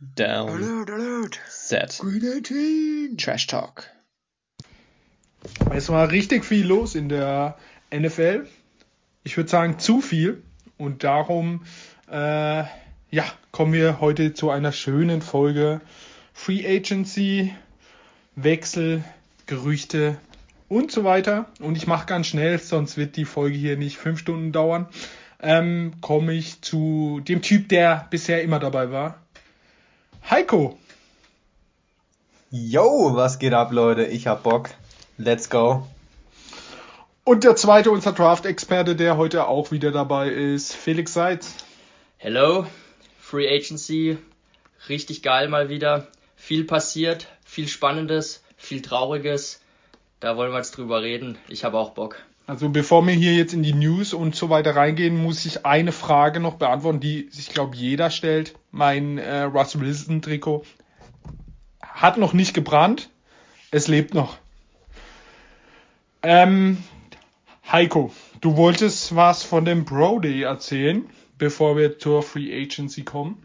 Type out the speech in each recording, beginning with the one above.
Down. Alert, alert. Set. Green 18. Trash Talk. Es war richtig viel los in der NFL. Ich würde sagen, zu viel. Und darum, äh, ja, kommen wir heute zu einer schönen Folge Free Agency, Wechsel, Gerüchte und so weiter. Und ich mache ganz schnell, sonst wird die Folge hier nicht fünf Stunden dauern. Ähm, komme ich zu dem Typ, der bisher immer dabei war. Heiko. Yo, was geht ab, Leute? Ich hab Bock. Let's go. Und der zweite, unser Draft-Experte, der heute auch wieder dabei ist, Felix Seitz. Hello, Free Agency, richtig geil mal wieder. Viel passiert, viel Spannendes, viel Trauriges. Da wollen wir jetzt drüber reden. Ich habe auch Bock. Also bevor wir hier jetzt in die News und so weiter reingehen, muss ich eine Frage noch beantworten, die sich, glaube jeder stellt. Mein äh, Russ Wilson Trikot hat noch nicht gebrannt. Es lebt noch. Ähm, Heiko, du wolltest was von dem Pro Day erzählen, bevor wir zur Free Agency kommen.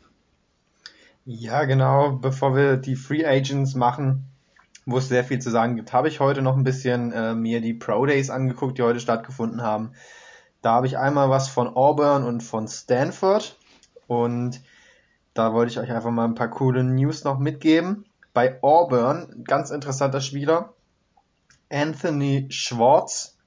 Ja, genau. Bevor wir die Free Agents machen, wo es sehr viel zu sagen gibt, habe ich heute noch ein bisschen äh, mir die Pro Days angeguckt, die heute stattgefunden haben. Da habe ich einmal was von Auburn und von Stanford und da wollte ich euch einfach mal ein paar coole News noch mitgeben. Bei Auburn, ganz interessanter Spieler, Anthony Schwartz,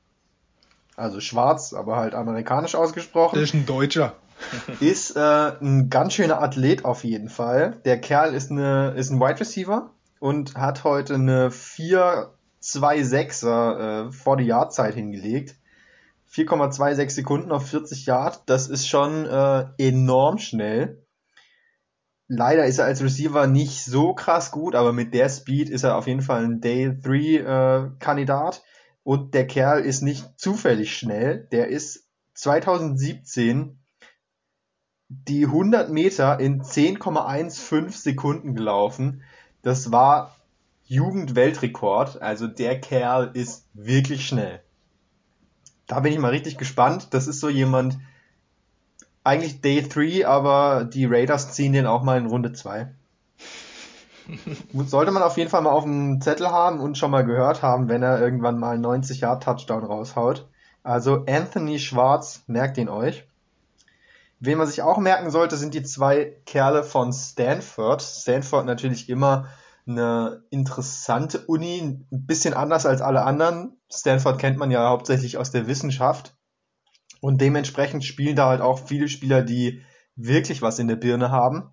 also schwarz, aber halt amerikanisch ausgesprochen. Der ist ein Deutscher. ist äh, ein ganz schöner Athlet auf jeden Fall. Der Kerl ist, eine, ist ein Wide Receiver und hat heute eine 4,26er äh, vor die Yard-Zeit hingelegt. 4,26 Sekunden auf 40 Yard, das ist schon äh, enorm schnell. Leider ist er als Receiver nicht so krass gut, aber mit der Speed ist er auf jeden Fall ein Day 3 äh, Kandidat. Und der Kerl ist nicht zufällig schnell. Der ist 2017 die 100 Meter in 10,15 Sekunden gelaufen. Das war Jugendweltrekord. Also der Kerl ist wirklich schnell. Da bin ich mal richtig gespannt. Das ist so jemand, eigentlich Day 3, aber die Raiders ziehen den auch mal in Runde 2. Sollte man auf jeden Fall mal auf dem Zettel haben und schon mal gehört haben, wenn er irgendwann mal 90 Yard Touchdown raushaut. Also Anthony Schwarz, merkt ihn euch. Wen man sich auch merken sollte, sind die zwei Kerle von Stanford. Stanford natürlich immer eine interessante Uni, ein bisschen anders als alle anderen. Stanford kennt man ja hauptsächlich aus der Wissenschaft. Und dementsprechend spielen da halt auch viele Spieler, die wirklich was in der Birne haben.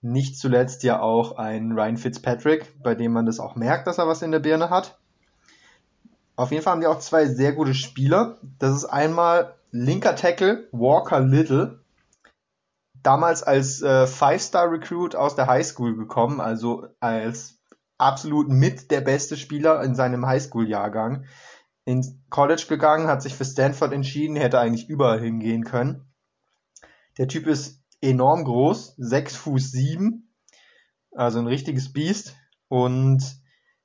Nicht zuletzt ja auch ein Ryan Fitzpatrick, bei dem man das auch merkt, dass er was in der Birne hat. Auf jeden Fall haben die auch zwei sehr gute Spieler. Das ist einmal linker Tackle Walker Little, damals als äh, Five-Star-Recruit aus der Highschool gekommen, also als absolut mit der beste Spieler in seinem Highschool-Jahrgang. Ins College gegangen, hat sich für Stanford entschieden, hätte eigentlich überall hingehen können. Der Typ ist enorm groß, 6 Fuß 7, also ein richtiges Biest und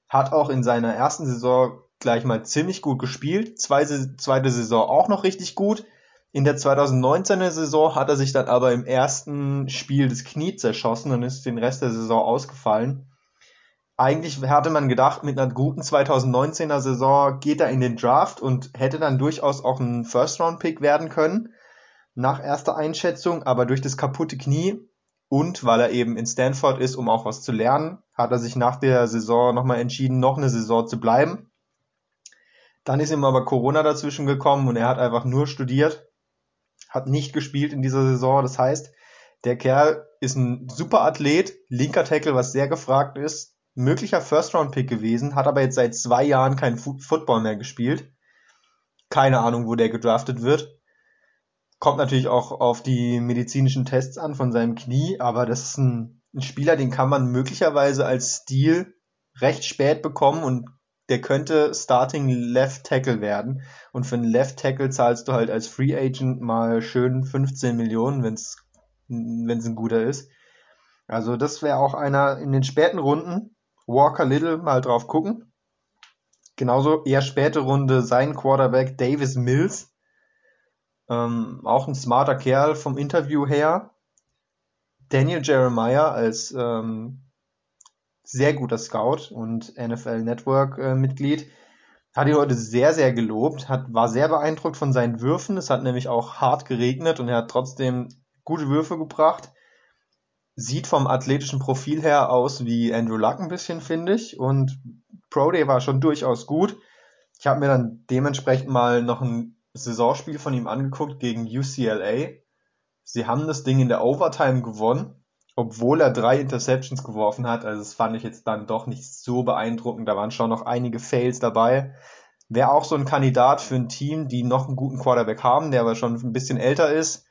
hat auch in seiner ersten Saison gleich mal ziemlich gut gespielt, zweite, zweite Saison auch noch richtig gut. In der 2019er Saison hat er sich dann aber im ersten Spiel das Knie zerschossen und ist den Rest der Saison ausgefallen. Eigentlich hatte man gedacht, mit einer guten 2019er Saison geht er in den Draft und hätte dann durchaus auch ein First-Round-Pick werden können, nach erster Einschätzung, aber durch das kaputte Knie und weil er eben in Stanford ist, um auch was zu lernen, hat er sich nach der Saison nochmal entschieden, noch eine Saison zu bleiben. Dann ist ihm aber Corona dazwischen gekommen und er hat einfach nur studiert, hat nicht gespielt in dieser Saison. Das heißt, der Kerl ist ein super Athlet, linker Tackle, was sehr gefragt ist, möglicher First-Round-Pick gewesen, hat aber jetzt seit zwei Jahren kein Fu Football mehr gespielt. Keine Ahnung, wo der gedraftet wird. Kommt natürlich auch auf die medizinischen Tests an von seinem Knie, aber das ist ein, ein Spieler, den kann man möglicherweise als Stil recht spät bekommen und der könnte Starting Left Tackle werden. Und für einen Left Tackle zahlst du halt als Free Agent mal schön 15 Millionen, wenn es ein guter ist. Also das wäre auch einer in den späten Runden. Walker Little mal drauf gucken. Genauso eher späte Runde sein Quarterback Davis Mills. Ähm, auch ein smarter Kerl vom Interview her. Daniel Jeremiah als ähm, sehr guter Scout und NFL Network äh, Mitglied hat ihn heute sehr, sehr gelobt, hat, war sehr beeindruckt von seinen Würfen. Es hat nämlich auch hart geregnet und er hat trotzdem gute Würfe gebracht. Sieht vom athletischen Profil her aus wie Andrew Luck ein bisschen, finde ich. Und Pro Day war schon durchaus gut. Ich habe mir dann dementsprechend mal noch ein Saisonspiel von ihm angeguckt gegen UCLA. Sie haben das Ding in der Overtime gewonnen, obwohl er drei Interceptions geworfen hat. Also das fand ich jetzt dann doch nicht so beeindruckend. Da waren schon noch einige Fails dabei. Wäre auch so ein Kandidat für ein Team, die noch einen guten Quarterback haben, der aber schon ein bisschen älter ist.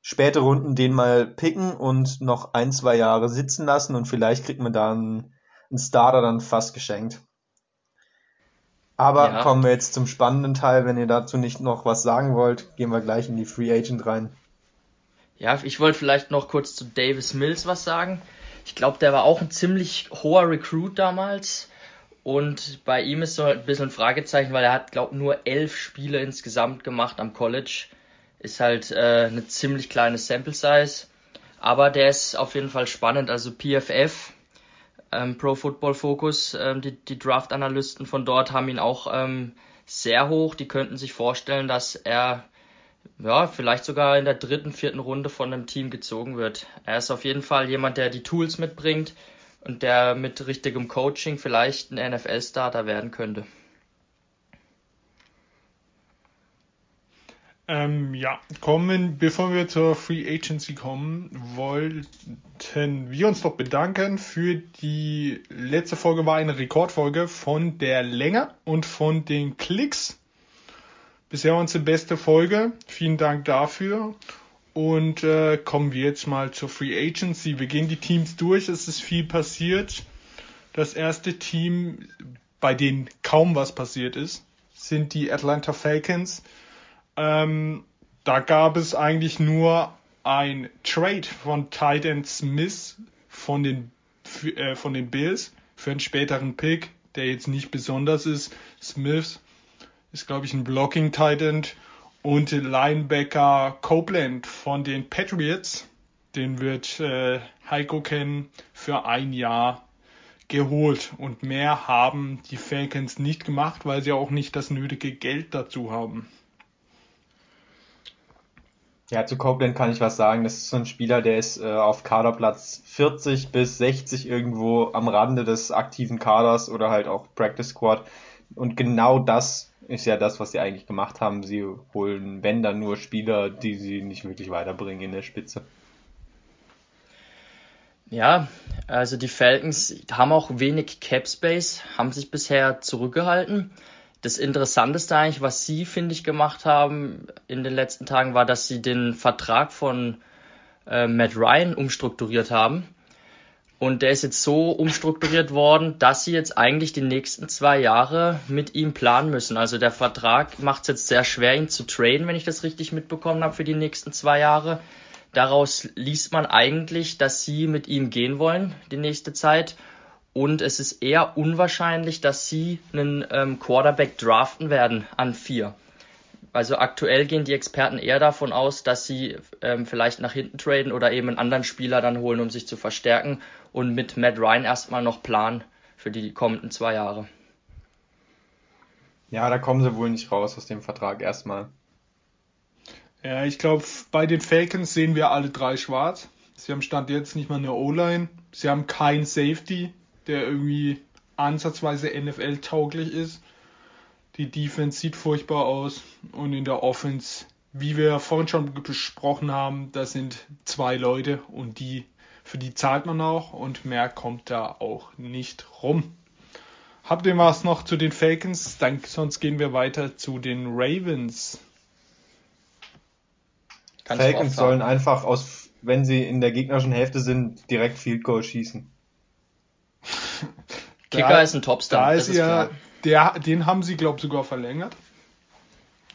Späte Runden den mal picken und noch ein, zwei Jahre sitzen lassen und vielleicht kriegt man da einen, einen Starter dann fast geschenkt. Aber ja. kommen wir jetzt zum spannenden Teil. Wenn ihr dazu nicht noch was sagen wollt, gehen wir gleich in die Free Agent rein. Ja, ich wollte vielleicht noch kurz zu Davis Mills was sagen. Ich glaube, der war auch ein ziemlich hoher Recruit damals. Und bei ihm ist so ein bisschen ein Fragezeichen, weil er hat, glaube nur elf Spiele insgesamt gemacht am College. Ist halt äh, eine ziemlich kleine Sample Size. Aber der ist auf jeden Fall spannend. Also PFF, ähm, Pro Football Focus, ähm, die, die Draft-Analysten von dort haben ihn auch ähm, sehr hoch. Die könnten sich vorstellen, dass er ja, vielleicht sogar in der dritten, vierten Runde von einem Team gezogen wird. Er ist auf jeden Fall jemand, der die Tools mitbringt und der mit richtigem Coaching vielleicht ein NFL-Starter werden könnte. Ähm, ja, kommen, bevor wir zur Free Agency kommen, wollten wir uns doch bedanken für die letzte Folge war eine Rekordfolge von der Länge und von den Klicks. Bisher unsere beste Folge. Vielen Dank dafür. Und äh, kommen wir jetzt mal zur Free Agency. Wir gehen die Teams durch. Es ist viel passiert. Das erste Team, bei dem kaum was passiert ist, sind die Atlanta Falcons. Ähm, da gab es eigentlich nur ein Trade von Titan Smith von den, äh, von den Bills für einen späteren Pick, der jetzt nicht besonders ist. Smith ist, glaube ich, ein Blocking Titan und Linebacker Copeland von den Patriots. Den wird äh, Heiko kennen für ein Jahr geholt. Und mehr haben die Falcons nicht gemacht, weil sie auch nicht das nötige Geld dazu haben. Ja, zu Copeland kann ich was sagen. Das ist so ein Spieler, der ist äh, auf Kaderplatz 40 bis 60 irgendwo am Rande des aktiven Kaders oder halt auch Practice Squad. Und genau das ist ja das, was sie eigentlich gemacht haben. Sie holen, wenn dann nur Spieler, die sie nicht wirklich weiterbringen in der Spitze. Ja, also die Falcons haben auch wenig Cap Space, haben sich bisher zurückgehalten das Interessanteste eigentlich, was sie, finde ich, gemacht haben in den letzten Tagen, war, dass sie den Vertrag von äh, Matt Ryan umstrukturiert haben. Und der ist jetzt so umstrukturiert worden, dass sie jetzt eigentlich die nächsten zwei Jahre mit ihm planen müssen. Also der Vertrag macht es jetzt sehr schwer, ihn zu traden, wenn ich das richtig mitbekommen habe, für die nächsten zwei Jahre. Daraus liest man eigentlich, dass sie mit ihm gehen wollen die nächste Zeit und es ist eher unwahrscheinlich, dass sie einen ähm, Quarterback draften werden an vier. Also aktuell gehen die Experten eher davon aus, dass sie ähm, vielleicht nach hinten traden oder eben einen anderen Spieler dann holen, um sich zu verstärken und mit Matt Ryan erstmal noch planen für die kommenden zwei Jahre. Ja, da kommen sie wohl nicht raus aus dem Vertrag erstmal. Ja, ich glaube, bei den Falcons sehen wir alle drei schwarz. Sie haben Stand jetzt nicht mal eine O-Line. Sie haben kein Safety der irgendwie ansatzweise NFL-tauglich ist. Die Defense sieht furchtbar aus und in der Offense, wie wir vorhin schon besprochen haben, da sind zwei Leute und die für die zahlt man auch und mehr kommt da auch nicht rum. Habt ihr was noch zu den Falcons? Dann, sonst gehen wir weiter zu den Ravens. Kann Falcons sollen einfach aus, wenn sie in der gegnerischen Hälfte sind, direkt Field Goal schießen. Kicker da, ist ein Topstar. Da ist, ist ja, der, den haben sie, glaube ich, sogar verlängert.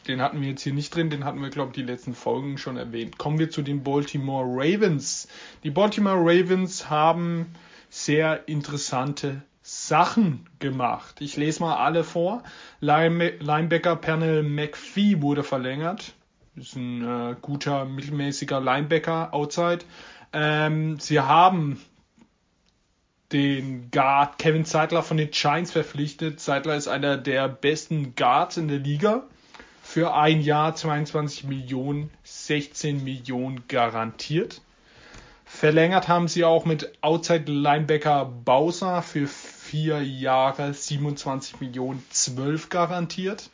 Den hatten wir jetzt hier nicht drin, den hatten wir, glaube ich, die letzten Folgen schon erwähnt. Kommen wir zu den Baltimore Ravens. Die Baltimore Ravens haben sehr interessante Sachen gemacht. Ich lese mal alle vor. Linebacker Pernell McPhee wurde verlängert. Ist ein äh, guter, mittelmäßiger Linebacker outside. Ähm, sie haben den Guard Kevin Zeitler von den Giants verpflichtet. Zeitler ist einer der besten Guards in der Liga. Für ein Jahr 22 Millionen, 16 Millionen garantiert. Verlängert haben sie auch mit Outside Linebacker Bowser für vier Jahre 27 Millionen, 12 garantiert.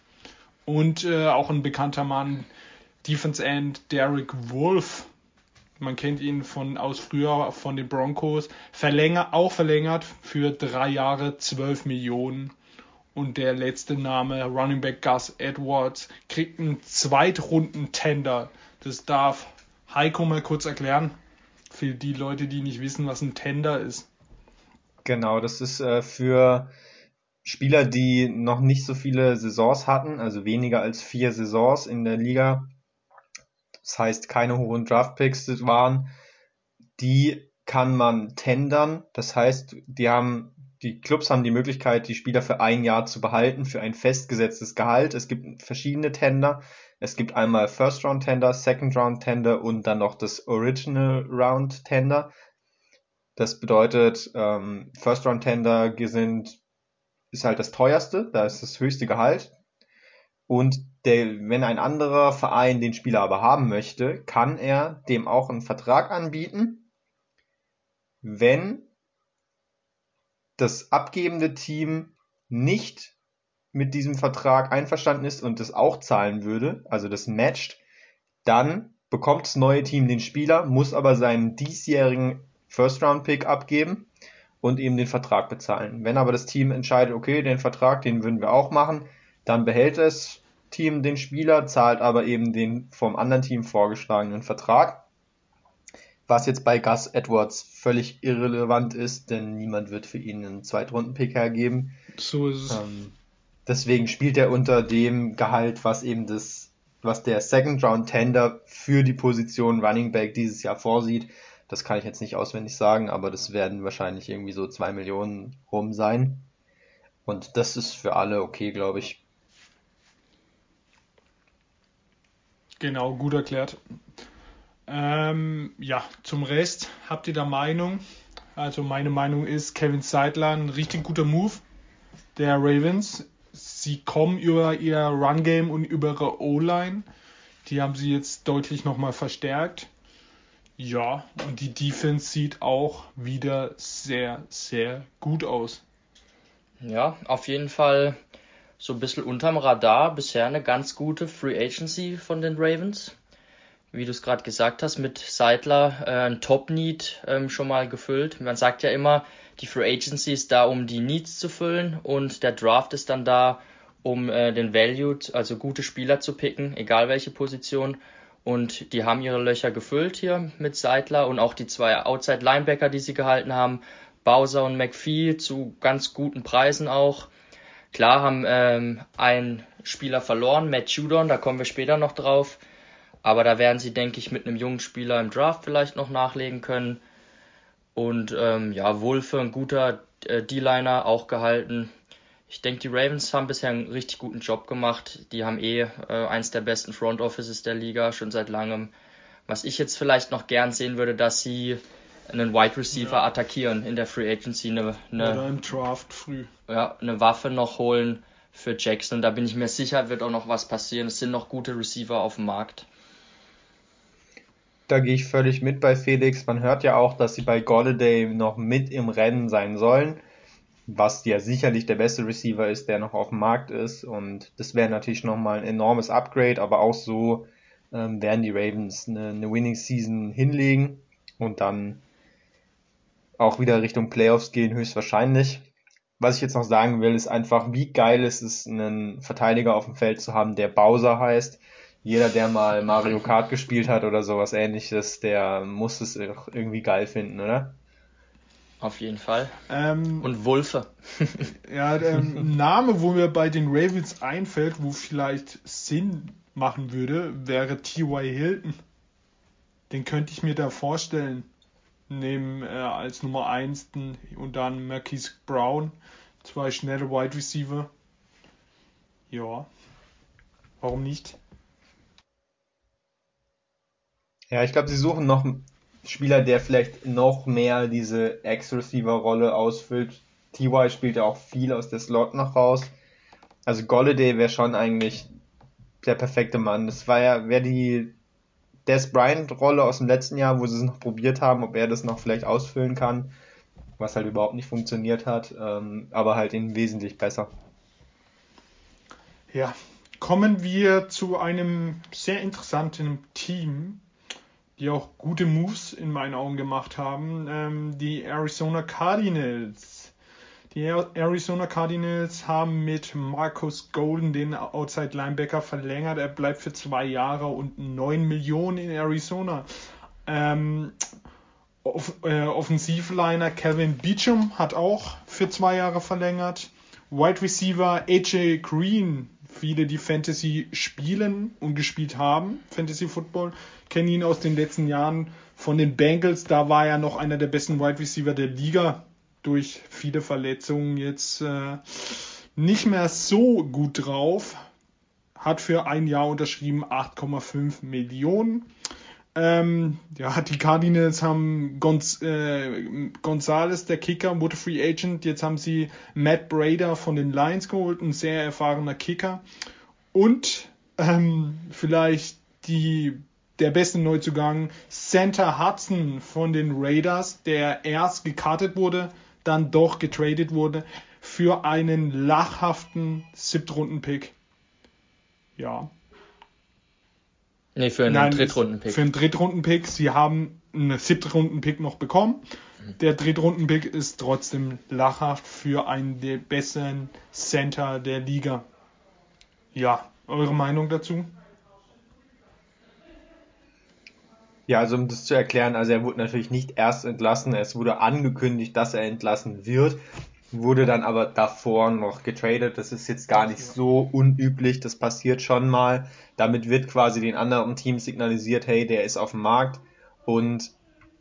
Und äh, auch ein bekannter Mann, Defense End Derek Wolf, man kennt ihn von aus früher von den Broncos, verlängert, auch verlängert für drei Jahre 12 Millionen. Und der letzte Name, Running Back Gus Edwards, kriegt einen Zweitrunden-Tender. Das darf Heiko mal kurz erklären. Für die Leute, die nicht wissen, was ein Tender ist. Genau, das ist äh, für Spieler, die noch nicht so viele Saisons hatten, also weniger als vier Saisons in der Liga, das heißt keine hohen Draftpicks waren, die kann man tendern. Das heißt, die haben, die Clubs haben die Möglichkeit, die Spieler für ein Jahr zu behalten, für ein festgesetztes Gehalt. Es gibt verschiedene Tender. Es gibt einmal First Round Tender, Second Round Tender und dann noch das Original Round Tender. Das bedeutet, ähm, First Round Tender sind, ist halt das teuerste, da ist das höchste Gehalt. Und der, wenn ein anderer Verein den Spieler aber haben möchte, kann er dem auch einen Vertrag anbieten, wenn das abgebende Team nicht mit diesem Vertrag einverstanden ist und es auch zahlen würde, also das matcht, dann bekommt das neue Team den Spieler, muss aber seinen diesjährigen First-Round-Pick abgeben und ihm den Vertrag bezahlen. Wenn aber das Team entscheidet, okay, den Vertrag, den würden wir auch machen, dann behält es Team den Spieler, zahlt aber eben den vom anderen Team vorgeschlagenen Vertrag. Was jetzt bei Gus Edwards völlig irrelevant ist, denn niemand wird für ihn einen Zweitrunden-Pick hergeben. So ist es. Ähm, deswegen spielt er unter dem Gehalt, was eben das, was der Second Round Tender für die Position Running Back dieses Jahr vorsieht. Das kann ich jetzt nicht auswendig sagen, aber das werden wahrscheinlich irgendwie so zwei Millionen rum sein. Und das ist für alle okay, glaube ich. Genau, gut erklärt. Ähm, ja, zum Rest habt ihr da Meinung? Also meine Meinung ist, Kevin Seidler ein richtig guter Move der Ravens. Sie kommen über ihr Run-Game und über ihre O-Line. Die haben sie jetzt deutlich nochmal verstärkt. Ja, und die Defense sieht auch wieder sehr, sehr gut aus. Ja, auf jeden Fall so ein bisschen unterm Radar. Bisher eine ganz gute Free Agency von den Ravens. Wie du es gerade gesagt hast, mit Seidler äh, ein Top-Need ähm, schon mal gefüllt. Man sagt ja immer, die Free Agency ist da, um die Needs zu füllen und der Draft ist dann da, um äh, den Value, also gute Spieler zu picken, egal welche Position. Und die haben ihre Löcher gefüllt hier mit Seidler und auch die zwei Outside Linebacker, die sie gehalten haben, Bowser und McPhee zu ganz guten Preisen auch. Klar haben ähm, einen Spieler verloren, Matt Judon, da kommen wir später noch drauf. Aber da werden sie, denke ich, mit einem jungen Spieler im Draft vielleicht noch nachlegen können. Und ähm, ja, Wolfe, ein guter äh, D-Liner, auch gehalten. Ich denke, die Ravens haben bisher einen richtig guten Job gemacht. Die haben eh äh, eins der besten Front Offices der Liga, schon seit langem. Was ich jetzt vielleicht noch gern sehen würde, dass sie einen Wide Receiver ja. attackieren in der Free Agency. Eine, eine, Oder im Draft früh. Ja, eine Waffe noch holen für Jackson. Da bin ich mir sicher, wird auch noch was passieren. Es sind noch gute Receiver auf dem Markt. Da gehe ich völlig mit bei Felix. Man hört ja auch, dass sie bei Golladay noch mit im Rennen sein sollen, was ja sicherlich der beste Receiver ist, der noch auf dem Markt ist. Und das wäre natürlich nochmal ein enormes Upgrade, aber auch so ähm, werden die Ravens eine, eine Winning Season hinlegen und dann auch wieder Richtung Playoffs gehen, höchstwahrscheinlich. Was ich jetzt noch sagen will, ist einfach, wie geil ist es, einen Verteidiger auf dem Feld zu haben, der Bowser heißt. Jeder, der mal Mario Kart gespielt hat oder sowas ähnliches, der muss es irgendwie geil finden, oder? Auf jeden Fall. Ähm, Und Wulfe. ja, der Name, wo mir bei den Ravens einfällt, wo vielleicht Sinn machen würde, wäre T.Y. Hilton. Den könnte ich mir da vorstellen neben äh, als Nummer 1 und dann Marquise Brown, zwei schnelle Wide Receiver. Ja, warum nicht? Ja, ich glaube, sie suchen noch Spieler, der vielleicht noch mehr diese Ex-Receiver-Rolle ausfüllt. TY spielt ja auch viel aus der Slot noch raus. Also Golladay wäre schon eigentlich der perfekte Mann. Das war ja, wäre die Des Bryant-Rolle aus dem letzten Jahr, wo sie es noch probiert haben, ob er das noch vielleicht ausfüllen kann, was halt überhaupt nicht funktioniert hat, ähm, aber halt in wesentlich besser. Ja, kommen wir zu einem sehr interessanten Team, die auch gute Moves in meinen Augen gemacht haben. Ähm, die Arizona Cardinals. Die Arizona Cardinals haben mit Marcus Golden den Outside Linebacker verlängert. Er bleibt für zwei Jahre und 9 Millionen in Arizona. Ähm, Off äh, Offensivliner Kevin Beecham hat auch für zwei Jahre verlängert. Wide Receiver AJ Green, viele die Fantasy spielen und gespielt haben, Fantasy Football, kennen ihn aus den letzten Jahren von den Bengals. Da war er noch einer der besten Wide Receiver der Liga durch viele Verletzungen jetzt äh, nicht mehr so gut drauf. Hat für ein Jahr unterschrieben 8,5 Millionen. Ähm, ja, die Cardinals haben Gonz äh, Gonzales, der Kicker, wurde Free Agent. Jetzt haben sie Matt Brader von den Lions geholt, ein sehr erfahrener Kicker. Und ähm, vielleicht die der beste Neuzugang Santa Hudson von den Raiders, der erst gekartet wurde, dann doch getradet wurde für einen lachhaften Siebtrunden-Pick. Ja. Nee, für einen Drittrunden-Pick. Für einen Drittrunden-Pick. Sie haben einen Siebtrunden-Pick noch bekommen. Mhm. Der Drittrunden-Pick ist trotzdem lachhaft für einen der besseren Center der Liga. Ja, eure Meinung dazu? Ja, also um das zu erklären, also er wurde natürlich nicht erst entlassen, es wurde angekündigt, dass er entlassen wird, wurde dann aber davor noch getradet. Das ist jetzt gar nicht so unüblich, das passiert schon mal. Damit wird quasi den anderen Teams signalisiert, hey, der ist auf dem Markt. Und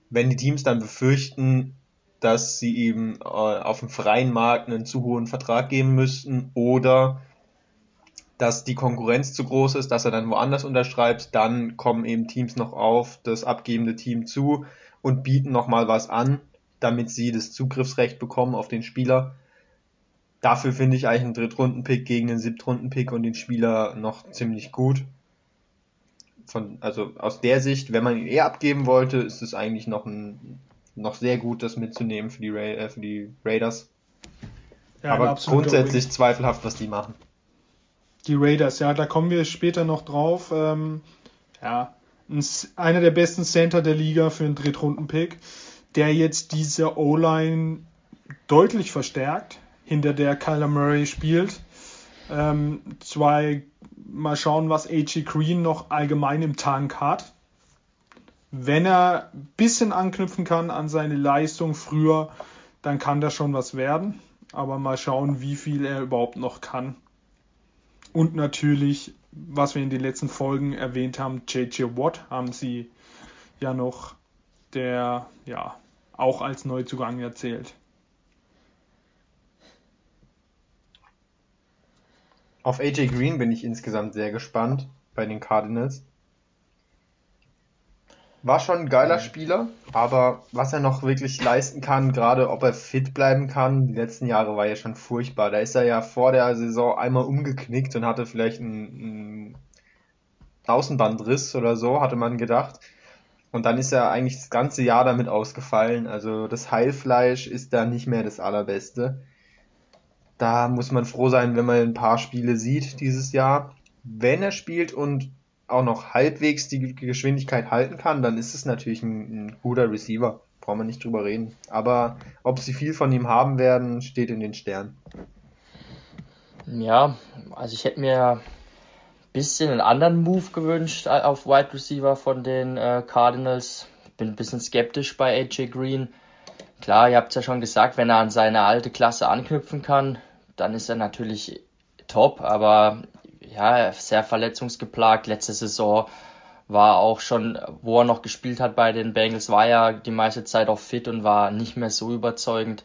wenn die Teams dann befürchten, dass sie ihm äh, auf dem freien Markt einen zu hohen Vertrag geben müssten oder dass die Konkurrenz zu groß ist, dass er dann woanders unterschreibt, dann kommen eben Teams noch auf das abgebende Team zu und bieten nochmal was an, damit sie das Zugriffsrecht bekommen auf den Spieler. Dafür finde ich eigentlich einen Drittrunden-Pick gegen den Siebtrunden-Pick und den Spieler noch ziemlich gut. Von, also aus der Sicht, wenn man ihn eher abgeben wollte, ist es eigentlich noch ein, noch sehr gut, das mitzunehmen für die, Ra äh, für die Raiders. Ja, Aber grundsätzlich zweifelhaft, was die machen. Die Raiders, ja, da kommen wir später noch drauf. Ähm, ja, einer der besten Center der Liga für einen Drittrunden-Pick, der jetzt diese O-Line deutlich verstärkt, hinter der Kyler Murray spielt. Ähm, zwei, mal schauen, was A.G. Green noch allgemein im Tank hat. Wenn er ein bisschen anknüpfen kann an seine Leistung früher, dann kann das schon was werden. Aber mal schauen, wie viel er überhaupt noch kann. Und natürlich, was wir in den letzten Folgen erwähnt haben, JJ Watt haben sie ja noch, der ja auch als Neuzugang erzählt. Auf AJ Green bin ich insgesamt sehr gespannt bei den Cardinals. War schon ein geiler Spieler, aber was er noch wirklich leisten kann, gerade ob er fit bleiben kann, die letzten Jahre war ja schon furchtbar. Da ist er ja vor der Saison einmal umgeknickt und hatte vielleicht einen, einen Außenbandriss oder so, hatte man gedacht. Und dann ist er eigentlich das ganze Jahr damit ausgefallen. Also das Heilfleisch ist da nicht mehr das allerbeste. Da muss man froh sein, wenn man ein paar Spiele sieht dieses Jahr. Wenn er spielt und auch noch halbwegs die Geschwindigkeit halten kann, dann ist es natürlich ein, ein guter Receiver. Brauchen wir nicht drüber reden. Aber ob sie viel von ihm haben werden, steht in den Sternen. Ja, also ich hätte mir bisschen einen anderen Move gewünscht auf Wide Receiver von den äh, Cardinals. Bin ein bisschen skeptisch bei AJ Green. Klar, ihr habt es ja schon gesagt, wenn er an seine alte Klasse anknüpfen kann, dann ist er natürlich top, aber ja, sehr verletzungsgeplagt. Letzte Saison war auch schon, wo er noch gespielt hat bei den Bengals, war ja die meiste Zeit auch fit und war nicht mehr so überzeugend.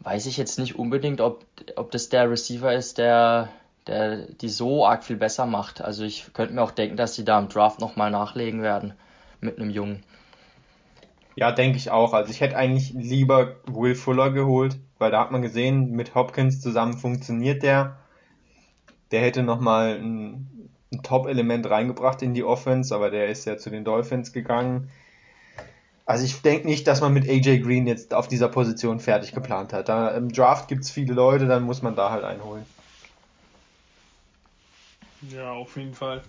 Weiß ich jetzt nicht unbedingt, ob, ob das der Receiver ist, der, der die so arg viel besser macht. Also ich könnte mir auch denken, dass sie da im Draft nochmal nachlegen werden mit einem Jungen. Ja, denke ich auch. Also ich hätte eigentlich lieber Will Fuller geholt, weil da hat man gesehen, mit Hopkins zusammen funktioniert der. Der hätte nochmal ein, ein Top-Element reingebracht in die Offense, aber der ist ja zu den Dolphins gegangen. Also ich denke nicht, dass man mit AJ Green jetzt auf dieser Position fertig geplant hat. Da im Draft gibt es viele Leute, dann muss man da halt einholen. Ja, auf jeden Fall.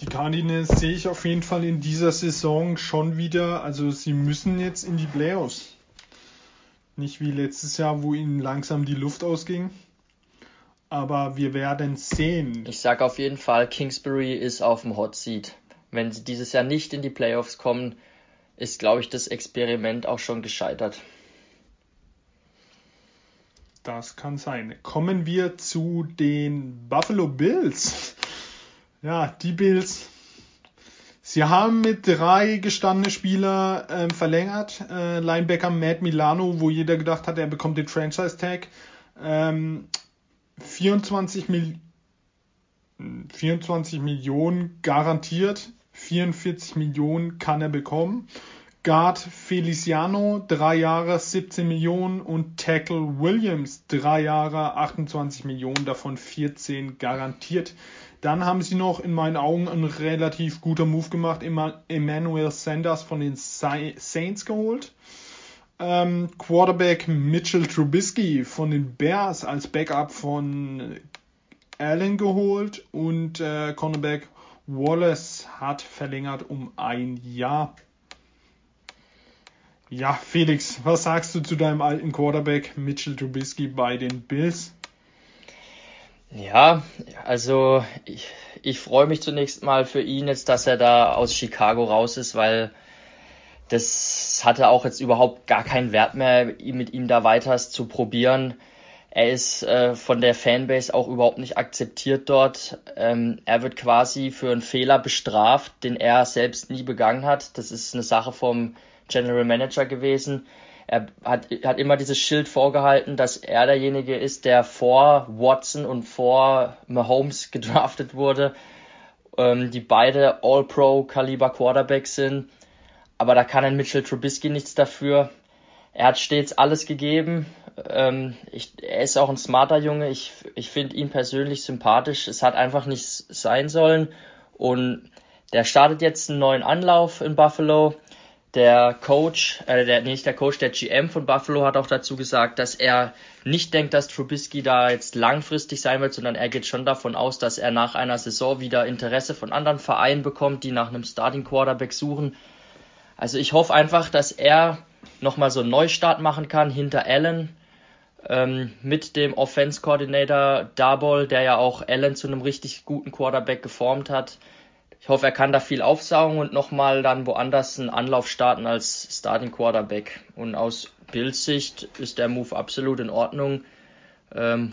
Die Cardinals sehe ich auf jeden Fall in dieser Saison schon wieder. Also sie müssen jetzt in die Playoffs. Nicht wie letztes Jahr, wo ihnen langsam die Luft ausging. Aber wir werden sehen. Ich sage auf jeden Fall, Kingsbury ist auf dem Hot Seat. Wenn sie dieses Jahr nicht in die Playoffs kommen, ist, glaube ich, das Experiment auch schon gescheitert. Das kann sein. Kommen wir zu den Buffalo Bills. Ja, die Bills. Sie haben mit drei gestandene Spieler äh, verlängert. Äh, Linebacker Matt Milano, wo jeder gedacht hat, er bekommt den Franchise Tag. Ähm, 24, Mil 24 Millionen garantiert. 44 Millionen kann er bekommen. Guard Feliciano, drei Jahre 17 Millionen und Tackle Williams, drei Jahre 28 Millionen, davon 14 garantiert. Dann haben sie noch in meinen Augen einen relativ guter Move gemacht, Emmanuel Sanders von den Saints geholt. Ähm, Quarterback Mitchell Trubisky von den Bears als Backup von Allen geholt und äh, Cornerback Wallace hat verlängert um ein Jahr. Ja, Felix, was sagst du zu deinem alten Quarterback Mitchell Trubisky bei den Bills? Ja, also ich, ich freue mich zunächst mal für ihn jetzt, dass er da aus Chicago raus ist, weil das hatte auch jetzt überhaupt gar keinen Wert mehr, mit ihm da weiter zu probieren. Er ist äh, von der Fanbase auch überhaupt nicht akzeptiert dort. Ähm, er wird quasi für einen Fehler bestraft, den er selbst nie begangen hat. Das ist eine Sache vom General Manager gewesen. Er hat, hat immer dieses Schild vorgehalten, dass er derjenige ist, der vor Watson und vor Mahomes gedraftet wurde, ähm, die beide All-Pro-Kaliber Quarterbacks sind. Aber da kann ein Mitchell Trubisky nichts dafür. Er hat stets alles gegeben. Ähm, ich, er ist auch ein smarter Junge. Ich, ich finde ihn persönlich sympathisch. Es hat einfach nicht sein sollen. Und der startet jetzt einen neuen Anlauf in Buffalo der Coach, äh, der, nicht der Coach, der GM von Buffalo hat auch dazu gesagt, dass er nicht denkt, dass Trubisky da jetzt langfristig sein wird, sondern er geht schon davon aus, dass er nach einer Saison wieder Interesse von anderen Vereinen bekommt, die nach einem Starting Quarterback suchen. Also ich hoffe einfach, dass er nochmal so einen Neustart machen kann hinter Allen ähm, mit dem Offense Coordinator Darbol, der ja auch Allen zu einem richtig guten Quarterback geformt hat. Ich hoffe, er kann da viel aufsaugen und nochmal dann woanders einen Anlauf starten als Starting Quarterback. Und aus Bills Sicht ist der Move absolut in Ordnung. Ähm,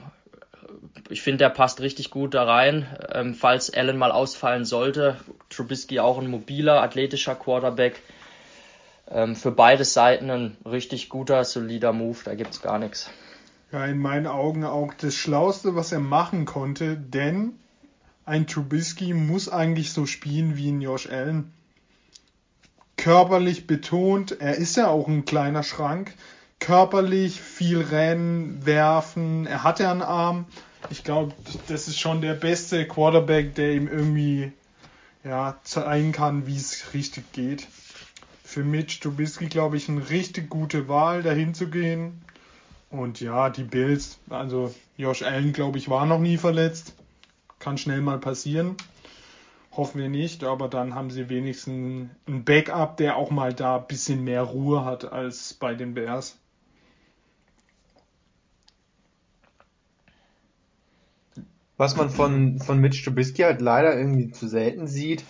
ich finde, der passt richtig gut da rein. Ähm, falls Allen mal ausfallen sollte, Trubisky auch ein mobiler, athletischer Quarterback. Ähm, für beide Seiten ein richtig guter, solider Move, da gibt es gar nichts. Ja, in meinen Augen auch das Schlauste, was er machen konnte, denn ein Trubisky muss eigentlich so spielen wie ein Josh Allen. Körperlich betont, er ist ja auch ein kleiner Schrank. Körperlich viel rennen, werfen, er hat ja einen Arm. Ich glaube, das ist schon der beste Quarterback, der ihm irgendwie ja, zeigen kann, wie es richtig geht. Für Mitch Trubisky, glaube ich, eine richtig gute Wahl, dahin zu gehen. Und ja, die Bills, also Josh Allen, glaube ich, war noch nie verletzt. Kann schnell mal passieren. Hoffen wir nicht, aber dann haben sie wenigstens ein Backup, der auch mal da ein bisschen mehr Ruhe hat als bei den Bears. Was man von, von Mitch Trubisky halt leider irgendwie zu selten sieht,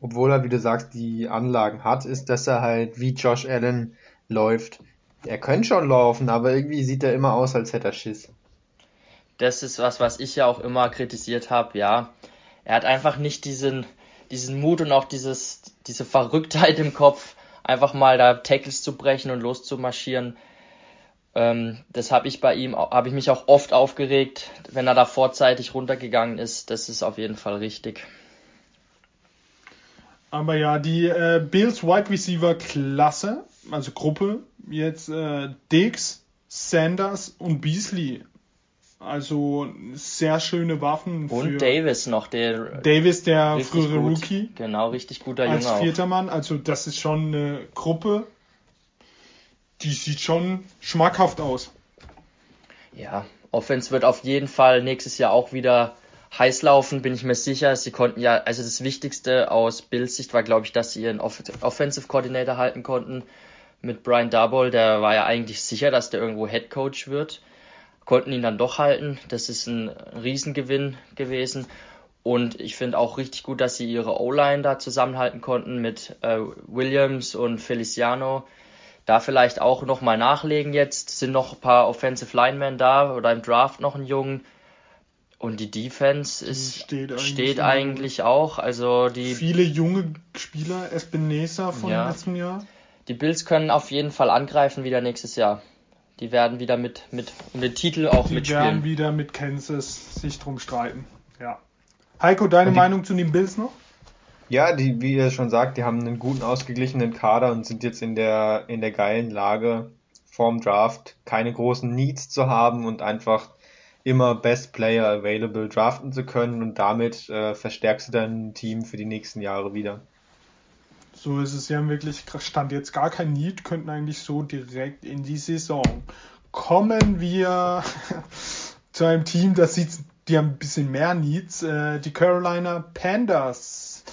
obwohl er, wie du sagst, die Anlagen hat, ist, dass er halt wie Josh Allen läuft. Er könnte schon laufen, aber irgendwie sieht er immer aus, als hätte er Schiss das ist was, was ich ja auch immer kritisiert habe, ja. Er hat einfach nicht diesen, diesen Mut und auch dieses, diese Verrücktheit im Kopf, einfach mal da Tackles zu brechen und loszumarschieren. Ähm, das habe ich bei ihm, habe ich mich auch oft aufgeregt, wenn er da vorzeitig runtergegangen ist. Das ist auf jeden Fall richtig. Aber ja, die äh, Bills Wide Receiver Klasse, also Gruppe, jetzt äh, Diggs, Sanders und Beasley. Also sehr schöne Waffen. Und Davis noch, der Davis, der frühere gut. Rookie. Genau, richtig guter Junge. Als vierter auch. Mann. Also das ist schon eine Gruppe, die sieht schon schmackhaft aus. Ja, Offense wird auf jeden Fall nächstes Jahr auch wieder heiß laufen, bin ich mir sicher. Sie konnten ja, also das Wichtigste aus Bills Sicht war, glaube ich, dass sie ihren Off Offensive Coordinator halten konnten mit Brian Darboll. Der war ja eigentlich sicher, dass der irgendwo Head Coach wird. Konnten ihn dann doch halten. Das ist ein Riesengewinn gewesen. Und ich finde auch richtig gut, dass sie ihre O-Line da zusammenhalten konnten mit äh, Williams und Feliciano. Da vielleicht auch nochmal nachlegen jetzt. Sind noch ein paar Offensive Linemen da oder im Draft noch einen Jungen. Und die Defense ist, steht eigentlich, steht eigentlich auch. Also die viele junge Spieler, Espinosa von ja. letztem Jahr. Die Bills können auf jeden Fall angreifen wieder nächstes Jahr. Die werden wieder mit, mit um den Titel auch die mitspielen. Die werden wieder mit Kansas sich drum streiten. Ja. Heiko, deine die, Meinung zu den Bills noch? Ja, die, wie ihr schon sagt, die haben einen guten ausgeglichenen Kader und sind jetzt in der, in der geilen Lage, vorm Draft keine großen Needs zu haben und einfach immer Best Player Available draften zu können und damit äh, verstärkst du dein Team für die nächsten Jahre wieder. So ist es ja wirklich, stand jetzt gar kein Need, könnten eigentlich so direkt in die Saison. Kommen wir zu einem Team, das sieht, die haben ein bisschen mehr Needs, äh, die Carolina Pandas.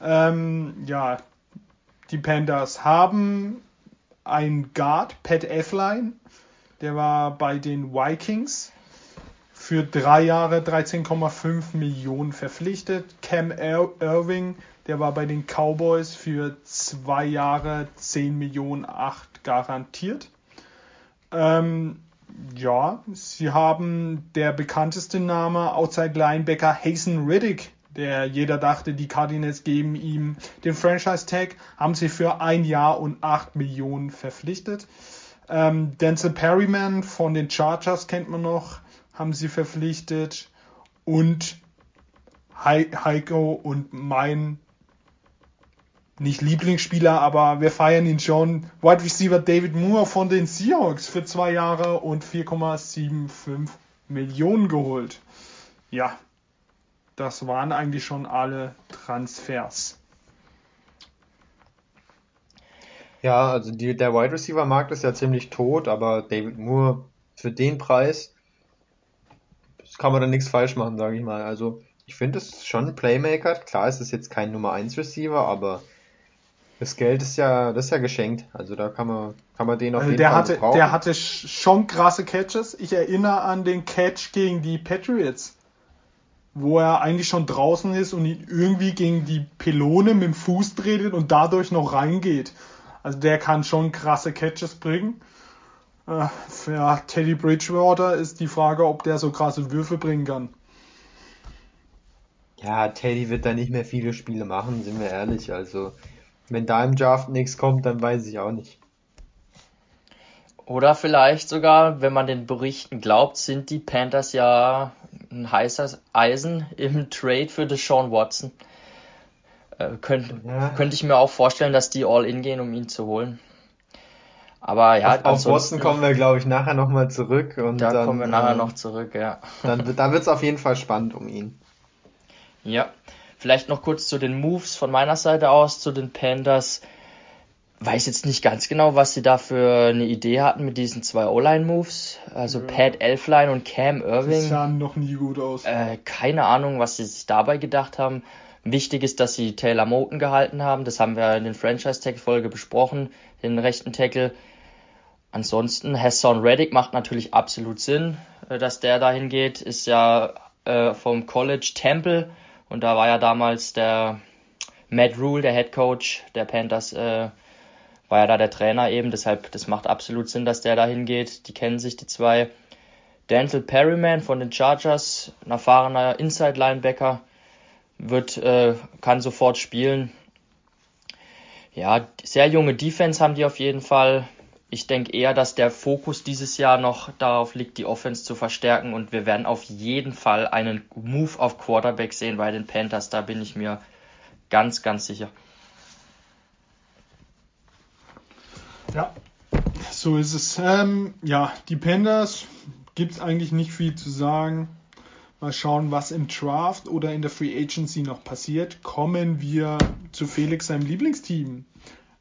Ähm, ja, die Pandas haben einen Guard, Pat Effline, der war bei den Vikings für drei Jahre 13,5 Millionen verpflichtet. Cam Irving, der war bei den Cowboys für zwei Jahre 10 Millionen 8 garantiert. Ähm, ja, sie haben der bekannteste Name Outside Linebacker Hazen Riddick, der jeder dachte, die Cardinals geben ihm den Franchise Tag, haben sie für ein Jahr und 8 Millionen verpflichtet. Ähm, Denzel Perryman von den Chargers kennt man noch haben sie verpflichtet und Heiko und mein nicht Lieblingsspieler, aber wir feiern ihn schon. Wide Receiver David Moore von den Seahawks für zwei Jahre und 4,75 Millionen geholt. Ja, das waren eigentlich schon alle Transfers. Ja, also die, der Wide Receiver Markt ist ja ziemlich tot, aber David Moore für den Preis kann man dann nichts falsch machen, sage ich mal. Also ich finde es schon ein Playmaker. Klar ist es jetzt kein Nummer 1 Receiver, aber das Geld ist ja, das ist ja geschenkt. Also da kann man, kann man den auf also jeden der Fall hatte, Der hatte schon krasse Catches. Ich erinnere an den Catch gegen die Patriots, wo er eigentlich schon draußen ist und irgendwie gegen die Pylone mit dem Fuß dreht und dadurch noch reingeht. Also der kann schon krasse Catches bringen. Äh, für Teddy Bridgewater ist die Frage, ob der so krasse Würfe bringen kann. Ja, Teddy wird da nicht mehr viele Spiele machen, sind wir ehrlich. Also, wenn da im Draft nichts kommt, dann weiß ich auch nicht. Oder vielleicht sogar, wenn man den Berichten glaubt, sind die Panthers ja ein heißer Eisen im Trade für Deshaun Watson. Äh, könnte, ja. könnte ich mir auch vorstellen, dass die all in gehen, um ihn zu holen. Aber ja, auf, auf Boston kommen wir, glaube ich, nachher nochmal zurück. Und da dann, kommen wir nachher äh, noch zurück, ja. Dann, da wird es auf jeden Fall spannend um ihn. Ja, vielleicht noch kurz zu den Moves von meiner Seite aus, zu den Pandas. Weiß jetzt nicht ganz genau, was sie da für eine Idee hatten mit diesen zwei O-Line-Moves. Also ja. Pat Elfline und Cam Irving. Die sahen noch nie gut aus. Äh, keine Ahnung, was sie sich dabei gedacht haben. Wichtig ist, dass sie Taylor Moten gehalten haben. Das haben wir in den Franchise-Tag-Folge besprochen, den rechten Tackle. Ansonsten, Hassan Reddick macht natürlich absolut Sinn, äh, dass der dahin geht. Ist ja äh, vom College Temple und da war ja damals der Matt Rule, der Head Coach der Panthers, äh, war ja da der Trainer eben. Deshalb, das macht absolut Sinn, dass der dahin geht. Die kennen sich, die zwei. Denzel Perryman von den Chargers, ein erfahrener Inside Linebacker, wird, äh, kann sofort spielen. Ja, sehr junge Defense haben die auf jeden Fall ich denke eher, dass der Fokus dieses Jahr noch darauf liegt, die Offense zu verstärken und wir werden auf jeden Fall einen Move auf Quarterback sehen bei den Panthers, da bin ich mir ganz, ganz sicher. Ja, so ist es. Ähm, ja, die Panthers gibt es eigentlich nicht viel zu sagen. Mal schauen, was im Draft oder in der Free Agency noch passiert. Kommen wir zu Felix, seinem Lieblingsteam,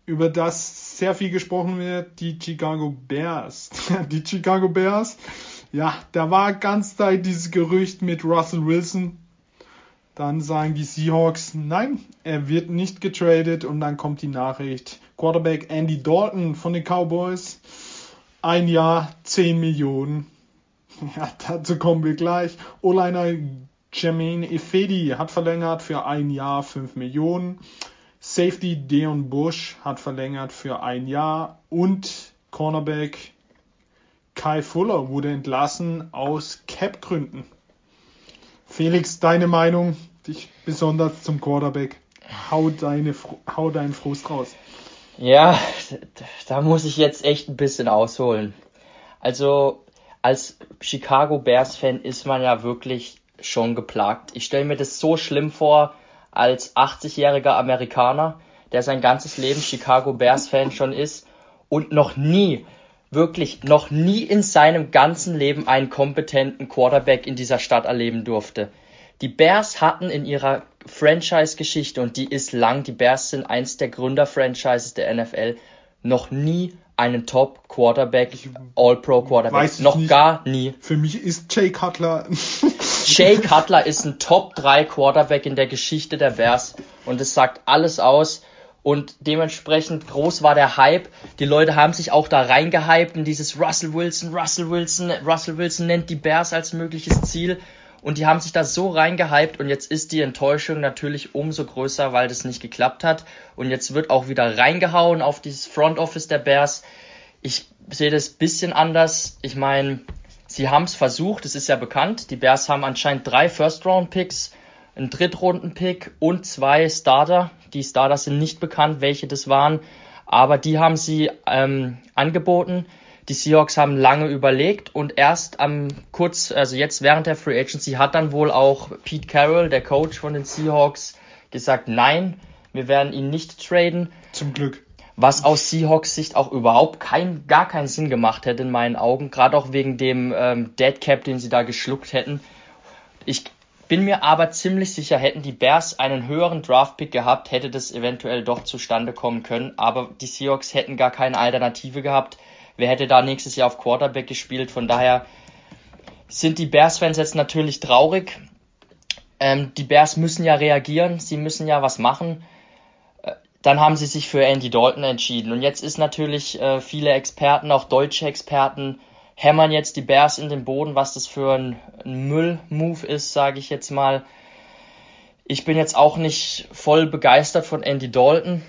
über das sehr viel gesprochen wird, die Chicago Bears. die Chicago Bears, ja, da war ganz Zeit dieses Gerücht mit Russell Wilson. Dann sagen die Seahawks, nein, er wird nicht getradet und dann kommt die Nachricht, Quarterback Andy Dalton von den Cowboys, ein Jahr 10 Millionen Ja, dazu kommen wir gleich. O-Liner Jermaine Efedi hat verlängert für ein Jahr 5 Millionen. Safety Deon Bush hat verlängert für ein Jahr. Und Cornerback Kai Fuller wurde entlassen aus Cap-Gründen. Felix, deine Meinung, dich besonders zum Quarterback. Hau, deine, hau deinen Frust raus. Ja, da muss ich jetzt echt ein bisschen ausholen. Also, als Chicago Bears Fan ist man ja wirklich schon geplagt. Ich stelle mir das so schlimm vor, als 80-jähriger Amerikaner, der sein ganzes Leben Chicago Bears Fan schon ist und noch nie, wirklich noch nie in seinem ganzen Leben einen kompetenten Quarterback in dieser Stadt erleben durfte. Die Bears hatten in ihrer Franchise-Geschichte, und die ist lang, die Bears sind eins der Gründer-Franchises der NFL, noch nie einen Top Quarterback, All-Pro Quarterback. Noch nicht. gar nie. Für mich ist Jay Cutler. Jay Cutler ist ein Top 3 Quarterback in der Geschichte der Bears und es sagt alles aus. Und dementsprechend groß war der Hype. Die Leute haben sich auch da reingehypt in dieses Russell Wilson, Russell Wilson, Russell Wilson nennt die Bears als mögliches Ziel. Und die haben sich da so reingehypt und jetzt ist die Enttäuschung natürlich umso größer, weil das nicht geklappt hat. Und jetzt wird auch wieder reingehauen auf dieses Front Office der Bears. Ich sehe das bisschen anders. Ich meine, sie haben es versucht, es ist ja bekannt. Die Bears haben anscheinend drei First-Round-Picks, einen Drittrunden-Pick und zwei Starter. Die Starter sind nicht bekannt, welche das waren, aber die haben sie ähm, angeboten. Die Seahawks haben lange überlegt und erst am kurz, also jetzt während der Free Agency hat dann wohl auch Pete Carroll, der Coach von den Seahawks, gesagt, nein, wir werden ihn nicht traden. Zum Glück. Was aus Seahawks Sicht auch überhaupt kein, gar keinen Sinn gemacht hätte in meinen Augen, gerade auch wegen dem ähm, Dead Cap, den sie da geschluckt hätten. Ich bin mir aber ziemlich sicher, hätten die Bears einen höheren Draft-Pick gehabt, hätte das eventuell doch zustande kommen können. Aber die Seahawks hätten gar keine Alternative gehabt. Wer hätte da nächstes Jahr auf Quarterback gespielt? Von daher sind die Bears-Fans jetzt natürlich traurig. Ähm, die Bears müssen ja reagieren, sie müssen ja was machen. Dann haben sie sich für Andy Dalton entschieden. Und jetzt ist natürlich äh, viele Experten, auch deutsche Experten, hämmern jetzt die Bears in den Boden, was das für ein, ein Müll-Move ist, sage ich jetzt mal. Ich bin jetzt auch nicht voll begeistert von Andy Dalton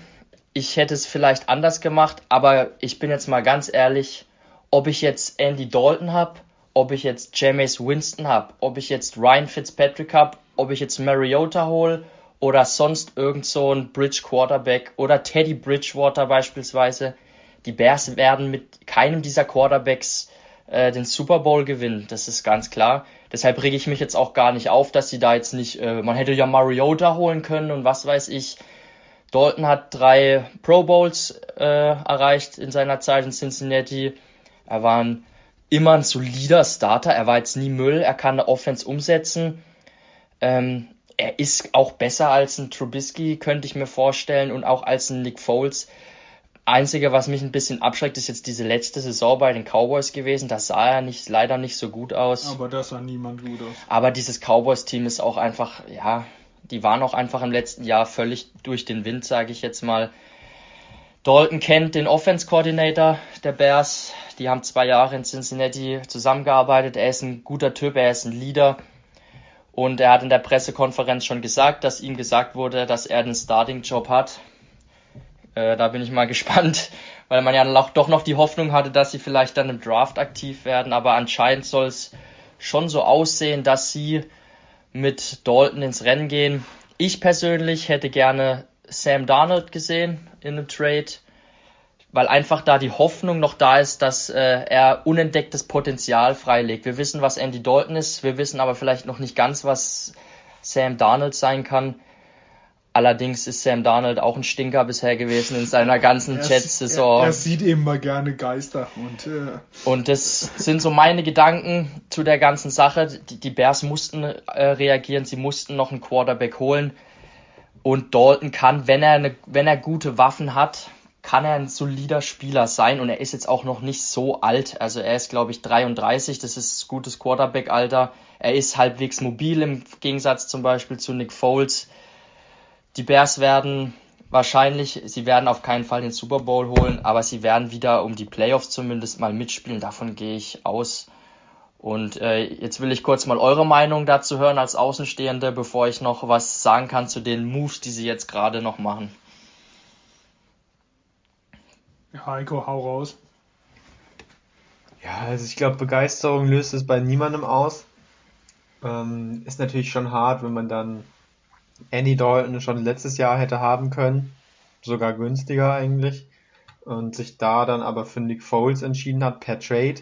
ich hätte es vielleicht anders gemacht, aber ich bin jetzt mal ganz ehrlich, ob ich jetzt Andy Dalton habe, ob ich jetzt Jameis Winston habe, ob ich jetzt Ryan Fitzpatrick habe, ob ich jetzt Mariota hole oder sonst irgend so ein Bridge Quarterback oder Teddy Bridgewater beispielsweise, die Bears werden mit keinem dieser Quarterbacks äh, den Super Bowl gewinnen, das ist ganz klar. Deshalb rege ich mich jetzt auch gar nicht auf, dass sie da jetzt nicht, äh, man hätte ja Mariota holen können und was weiß ich. Dalton hat drei Pro Bowls äh, erreicht in seiner Zeit in Cincinnati. Er war ein, immer ein solider Starter. Er war jetzt nie Müll. Er kann eine Offense umsetzen. Ähm, er ist auch besser als ein Trubisky, könnte ich mir vorstellen, und auch als ein Nick Foles. Einzige, was mich ein bisschen abschreckt, ist jetzt diese letzte Saison bei den Cowboys gewesen. Da sah er nicht, leider nicht so gut aus. Aber das sah niemand gut aus. Aber dieses Cowboys-Team ist auch einfach, ja, die waren auch einfach im letzten Jahr völlig durch den Wind, sage ich jetzt mal. Dalton kennt den Offense Coordinator der Bears. Die haben zwei Jahre in Cincinnati zusammengearbeitet. Er ist ein guter Typ, er ist ein Leader. Und er hat in der Pressekonferenz schon gesagt, dass ihm gesagt wurde, dass er den Starting-Job hat. Äh, da bin ich mal gespannt, weil man ja auch doch noch die Hoffnung hatte, dass sie vielleicht dann im Draft aktiv werden. Aber anscheinend soll es schon so aussehen, dass sie mit Dalton ins Rennen gehen. Ich persönlich hätte gerne Sam Darnold gesehen in einem Trade, weil einfach da die Hoffnung noch da ist, dass äh, er unentdecktes Potenzial freilegt. Wir wissen, was Andy Dalton ist, wir wissen aber vielleicht noch nicht ganz, was Sam Darnold sein kann. Allerdings ist Sam Darnold auch ein Stinker bisher gewesen in seiner ganzen Jets-Saison. Er, er, sieht immer gerne Geister und äh und das sind so meine Gedanken zu der ganzen Sache. Die, die Bears mussten äh, reagieren, sie mussten noch einen Quarterback holen und Dalton kann, wenn er eine, wenn er gute Waffen hat, kann er ein solider Spieler sein und er ist jetzt auch noch nicht so alt. Also er ist glaube ich 33, das ist gutes Quarterback-Alter. Er ist halbwegs mobil im Gegensatz zum Beispiel zu Nick Foles die Bears werden wahrscheinlich, sie werden auf keinen Fall den Super Bowl holen, aber sie werden wieder um die Playoffs zumindest mal mitspielen. Davon gehe ich aus. Und äh, jetzt will ich kurz mal eure Meinung dazu hören als Außenstehende, bevor ich noch was sagen kann zu den Moves, die sie jetzt gerade noch machen. Heiko, hau raus. Ja, also ich glaube, Begeisterung löst es bei niemandem aus. Ähm, ist natürlich schon hart, wenn man dann Andy Dalton schon letztes Jahr hätte haben können, sogar günstiger eigentlich, und sich da dann aber für Nick Foles entschieden hat per Trade.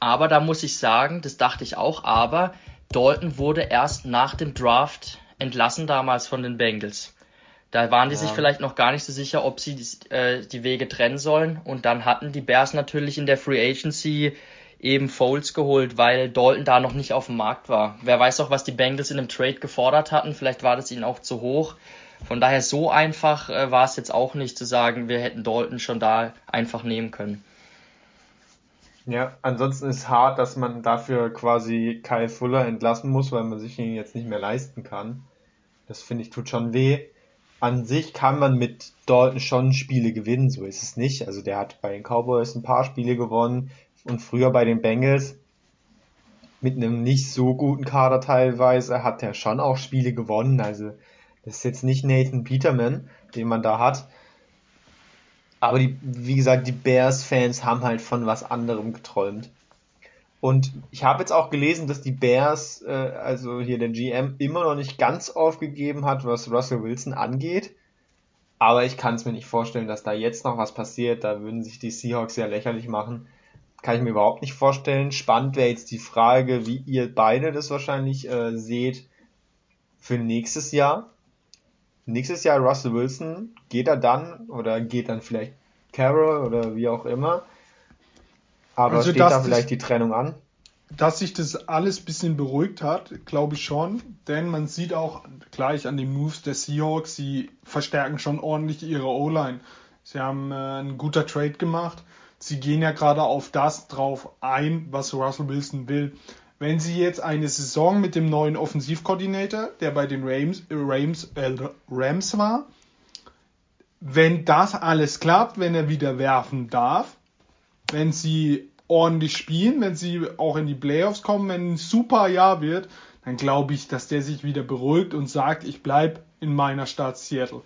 Aber da muss ich sagen, das dachte ich auch, aber Dalton wurde erst nach dem Draft entlassen damals von den Bengals. Da waren die ja. sich vielleicht noch gar nicht so sicher, ob sie äh, die Wege trennen sollen. Und dann hatten die Bears natürlich in der Free Agency eben Foles geholt, weil Dalton da noch nicht auf dem Markt war. Wer weiß auch, was die Bengals in dem Trade gefordert hatten. Vielleicht war das ihnen auch zu hoch. Von daher so einfach äh, war es jetzt auch nicht zu sagen, wir hätten Dalton schon da einfach nehmen können. Ja, ansonsten ist hart, dass man dafür quasi Kyle Fuller entlassen muss, weil man sich ihn jetzt nicht mehr leisten kann. Das finde ich tut schon weh. An sich kann man mit Dalton schon Spiele gewinnen, so ist es nicht. Also der hat bei den Cowboys ein paar Spiele gewonnen, und früher bei den Bengals mit einem nicht so guten Kader teilweise hat er schon auch Spiele gewonnen. Also das ist jetzt nicht Nathan Peterman, den man da hat. Aber die, wie gesagt, die Bears-Fans haben halt von was anderem geträumt. Und ich habe jetzt auch gelesen, dass die Bears, äh, also hier der GM, immer noch nicht ganz aufgegeben hat, was Russell Wilson angeht. Aber ich kann es mir nicht vorstellen, dass da jetzt noch was passiert. Da würden sich die Seahawks ja lächerlich machen kann ich mir überhaupt nicht vorstellen. Spannend wäre jetzt die Frage, wie ihr beide das wahrscheinlich äh, seht für nächstes Jahr. Nächstes Jahr Russell Wilson, geht er dann oder geht dann vielleicht Carroll oder wie auch immer? Aber also steht da vielleicht die Trennung an? Dass sich das alles ein bisschen beruhigt hat, glaube ich schon. Denn man sieht auch gleich an den Moves der Seahawks, sie verstärken schon ordentlich ihre O-Line. Sie haben äh, einen guter Trade gemacht sie gehen ja gerade auf das drauf ein, was Russell Wilson will. Wenn sie jetzt eine Saison mit dem neuen Offensivkoordinator, der bei den Rams, Rams, äh, Rams war, wenn das alles klappt, wenn er wieder werfen darf, wenn sie ordentlich spielen, wenn sie auch in die Playoffs kommen, wenn ein super Jahr wird, dann glaube ich, dass der sich wieder beruhigt und sagt, ich bleibe in meiner Stadt Seattle.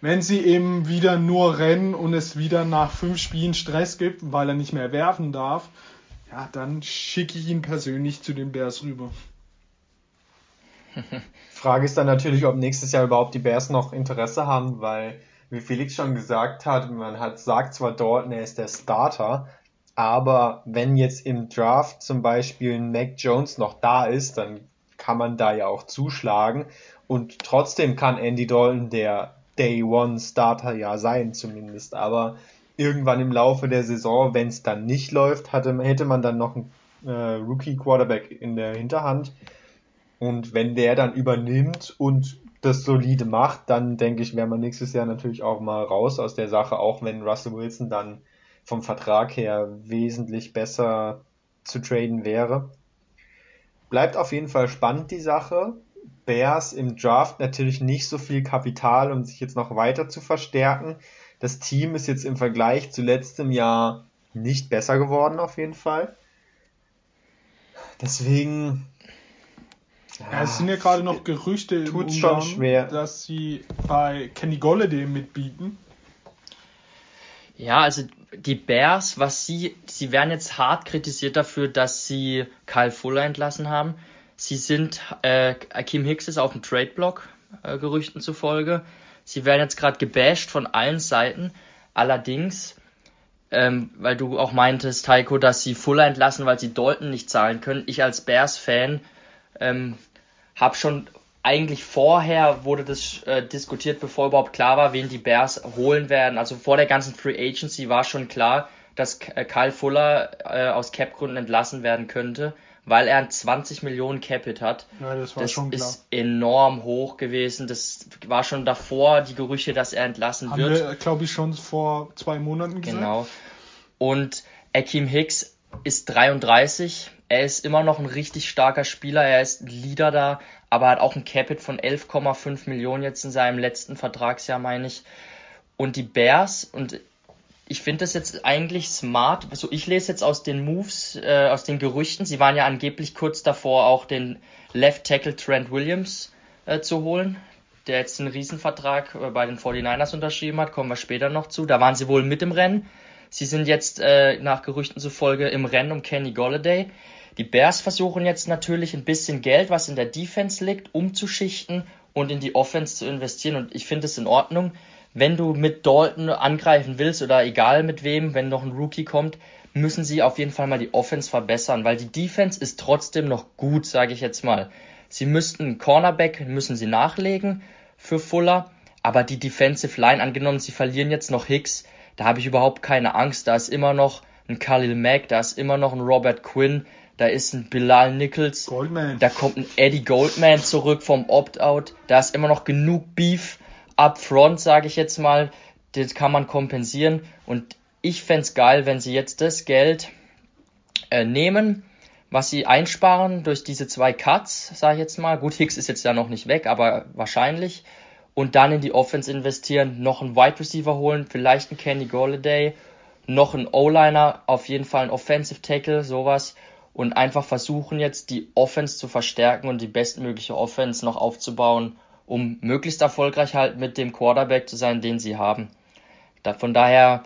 Wenn sie eben wieder nur rennen und es wieder nach fünf Spielen Stress gibt, weil er nicht mehr werfen darf, ja, dann schicke ich ihn persönlich zu den Bears rüber. Frage ist dann natürlich, ob nächstes Jahr überhaupt die Bears noch Interesse haben, weil, wie Felix schon gesagt hat, man hat sagt zwar Dalton, er ist der Starter, aber wenn jetzt im Draft zum Beispiel Mac Jones noch da ist, dann kann man da ja auch zuschlagen und trotzdem kann Andy Dalton der Day One Starter ja sein zumindest. Aber irgendwann im Laufe der Saison, wenn es dann nicht läuft, hatte, hätte man dann noch einen äh, Rookie Quarterback in der Hinterhand. Und wenn der dann übernimmt und das solide macht, dann denke ich, wäre man nächstes Jahr natürlich auch mal raus aus der Sache, auch wenn Russell Wilson dann vom Vertrag her wesentlich besser zu traden wäre. Bleibt auf jeden Fall spannend die Sache. Bears im Draft natürlich nicht so viel Kapital, um sich jetzt noch weiter zu verstärken. Das Team ist jetzt im Vergleich zu letztem Jahr nicht besser geworden, auf jeden Fall. Deswegen. Ja, es sind ja gerade noch Gerüchte im Umgang, dass sie bei Kenny Golladay mitbieten. Ja, also die Bears, was sie, sie werden jetzt hart kritisiert dafür, dass sie Kyle Fuller entlassen haben. Sie sind, äh, Akeem Hicks ist auf dem Trade-Block, äh, Gerüchten zufolge. Sie werden jetzt gerade gebasht von allen Seiten. Allerdings, ähm, weil du auch meintest, Taiko, dass sie Fuller entlassen, weil sie Dalton nicht zahlen können. Ich als Bears-Fan ähm, habe schon eigentlich vorher wurde das äh, diskutiert, bevor überhaupt klar war, wen die Bears holen werden. Also vor der ganzen Free Agency war schon klar, dass äh, Kyle Fuller äh, aus Cap-Gründen entlassen werden könnte, weil er ein 20 Millionen Capit hat. Ja, das war das schon klar. ist enorm hoch gewesen. Das war schon davor die Gerüche, dass er entlassen Haben wird. wir, glaube ich, schon vor zwei Monaten gesagt. Genau. Und Akeem Hicks ist 33. Er ist immer noch ein richtig starker Spieler. Er ist Leader da, aber hat auch ein Capit von 11,5 Millionen jetzt in seinem letzten Vertragsjahr, meine ich. Und die Bears, und ich finde das jetzt eigentlich smart. Also ich lese jetzt aus den Moves, äh, aus den Gerüchten. Sie waren ja angeblich kurz davor, auch den Left Tackle Trent Williams äh, zu holen, der jetzt einen Riesenvertrag äh, bei den 49ers unterschrieben hat. Kommen wir später noch zu. Da waren sie wohl mit im Rennen. Sie sind jetzt äh, nach Gerüchten zufolge im Rennen um Kenny Golladay. Die Bears versuchen jetzt natürlich ein bisschen Geld, was in der Defense liegt, umzuschichten und in die Offense zu investieren. Und ich finde es in Ordnung wenn du mit Dalton angreifen willst oder egal mit wem, wenn noch ein Rookie kommt, müssen sie auf jeden Fall mal die Offense verbessern, weil die Defense ist trotzdem noch gut, sage ich jetzt mal. Sie müssten Cornerback, müssen sie nachlegen für Fuller, aber die Defensive Line, angenommen, sie verlieren jetzt noch Hicks, da habe ich überhaupt keine Angst. Da ist immer noch ein Khalil Mack, da ist immer noch ein Robert Quinn, da ist ein Bilal Nichols, Goldman. da kommt ein Eddie Goldman zurück vom Opt-out, da ist immer noch genug Beef upfront, sage ich jetzt mal, das kann man kompensieren. Und ich fände geil, wenn sie jetzt das Geld äh, nehmen, was sie einsparen durch diese zwei Cuts, sage ich jetzt mal. Gut, Hicks ist jetzt ja noch nicht weg, aber wahrscheinlich. Und dann in die Offense investieren, noch einen Wide Receiver holen, vielleicht einen Kenny Golladay, noch einen O-Liner, auf jeden Fall einen Offensive Tackle, sowas. Und einfach versuchen jetzt die Offense zu verstärken und die bestmögliche Offense noch aufzubauen um möglichst erfolgreich halt mit dem Quarterback zu sein, den sie haben. Da, von daher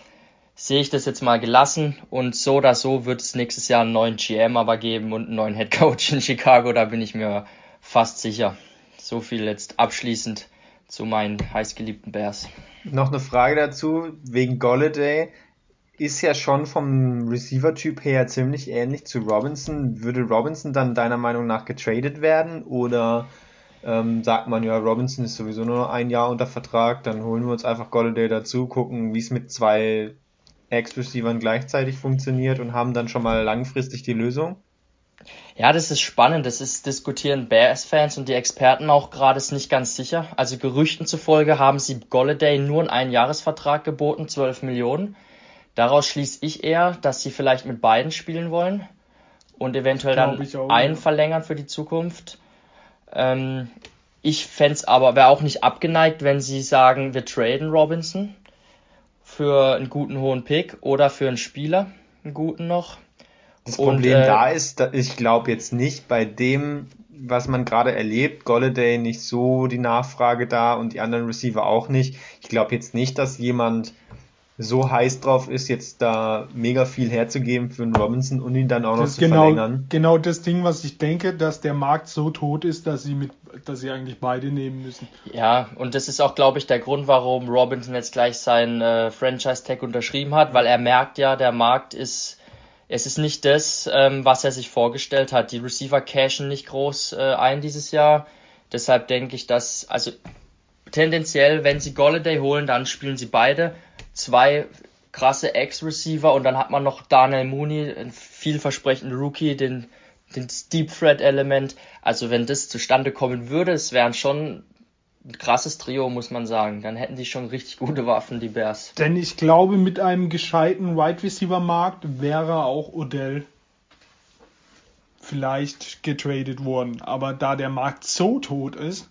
sehe ich das jetzt mal gelassen und so oder so wird es nächstes Jahr einen neuen GM aber geben und einen neuen Head Coach in Chicago, da bin ich mir fast sicher. So viel jetzt abschließend zu meinen heißgeliebten Bears. Noch eine Frage dazu, wegen Golladay ist ja schon vom Receiver-Typ her ziemlich ähnlich zu Robinson. Würde Robinson dann deiner Meinung nach getradet werden oder ähm, sagt man ja, Robinson ist sowieso nur ein Jahr unter Vertrag, dann holen wir uns einfach Golladay dazu, gucken, wie es mit zwei Ex-Receivern gleichzeitig funktioniert und haben dann schon mal langfristig die Lösung. Ja, das ist spannend. Das ist diskutieren Bears-Fans und die Experten auch gerade ist nicht ganz sicher. Also Gerüchten zufolge haben sie Golladay nur einen Einjahresvertrag geboten, 12 Millionen. Daraus schließe ich eher, dass sie vielleicht mit beiden spielen wollen und eventuell dann auch, einen ja. verlängern für die Zukunft. Ähm, ich fände aber wäre auch nicht abgeneigt, wenn sie sagen, wir traden Robinson für einen guten hohen Pick oder für einen Spieler, einen guten noch. Das Und, Problem äh, da ist, ich glaube jetzt nicht bei dem, was man gerade erlebt, Golladay nicht so die Nachfrage da und die anderen Receiver auch nicht. Ich glaube jetzt nicht, dass jemand so heiß drauf ist, jetzt da mega viel herzugeben für einen Robinson und ihn dann auch noch Das ist zu genau, verlängern. genau das Ding, was ich denke, dass der Markt so tot ist, dass sie mit, dass sie eigentlich beide nehmen müssen. Ja, und das ist auch, glaube ich, der Grund, warum Robinson jetzt gleich seinen äh, Franchise-Tag unterschrieben hat, weil er merkt ja, der Markt ist, es ist nicht das, ähm, was er sich vorgestellt hat. Die Receiver cashen nicht groß äh, ein dieses Jahr. Deshalb denke ich, dass, also tendenziell, wenn sie Golladay holen, dann spielen sie beide. Zwei krasse Ex-Receiver und dann hat man noch Daniel Mooney, einen vielversprechenden Rookie, den, den Deep Threat Element. Also wenn das zustande kommen würde, es wären schon ein krasses Trio, muss man sagen. Dann hätten die schon richtig gute Waffen, die Bears. Denn ich glaube, mit einem gescheiten Wide Receiver Markt wäre auch Odell vielleicht getradet worden. Aber da der Markt so tot ist,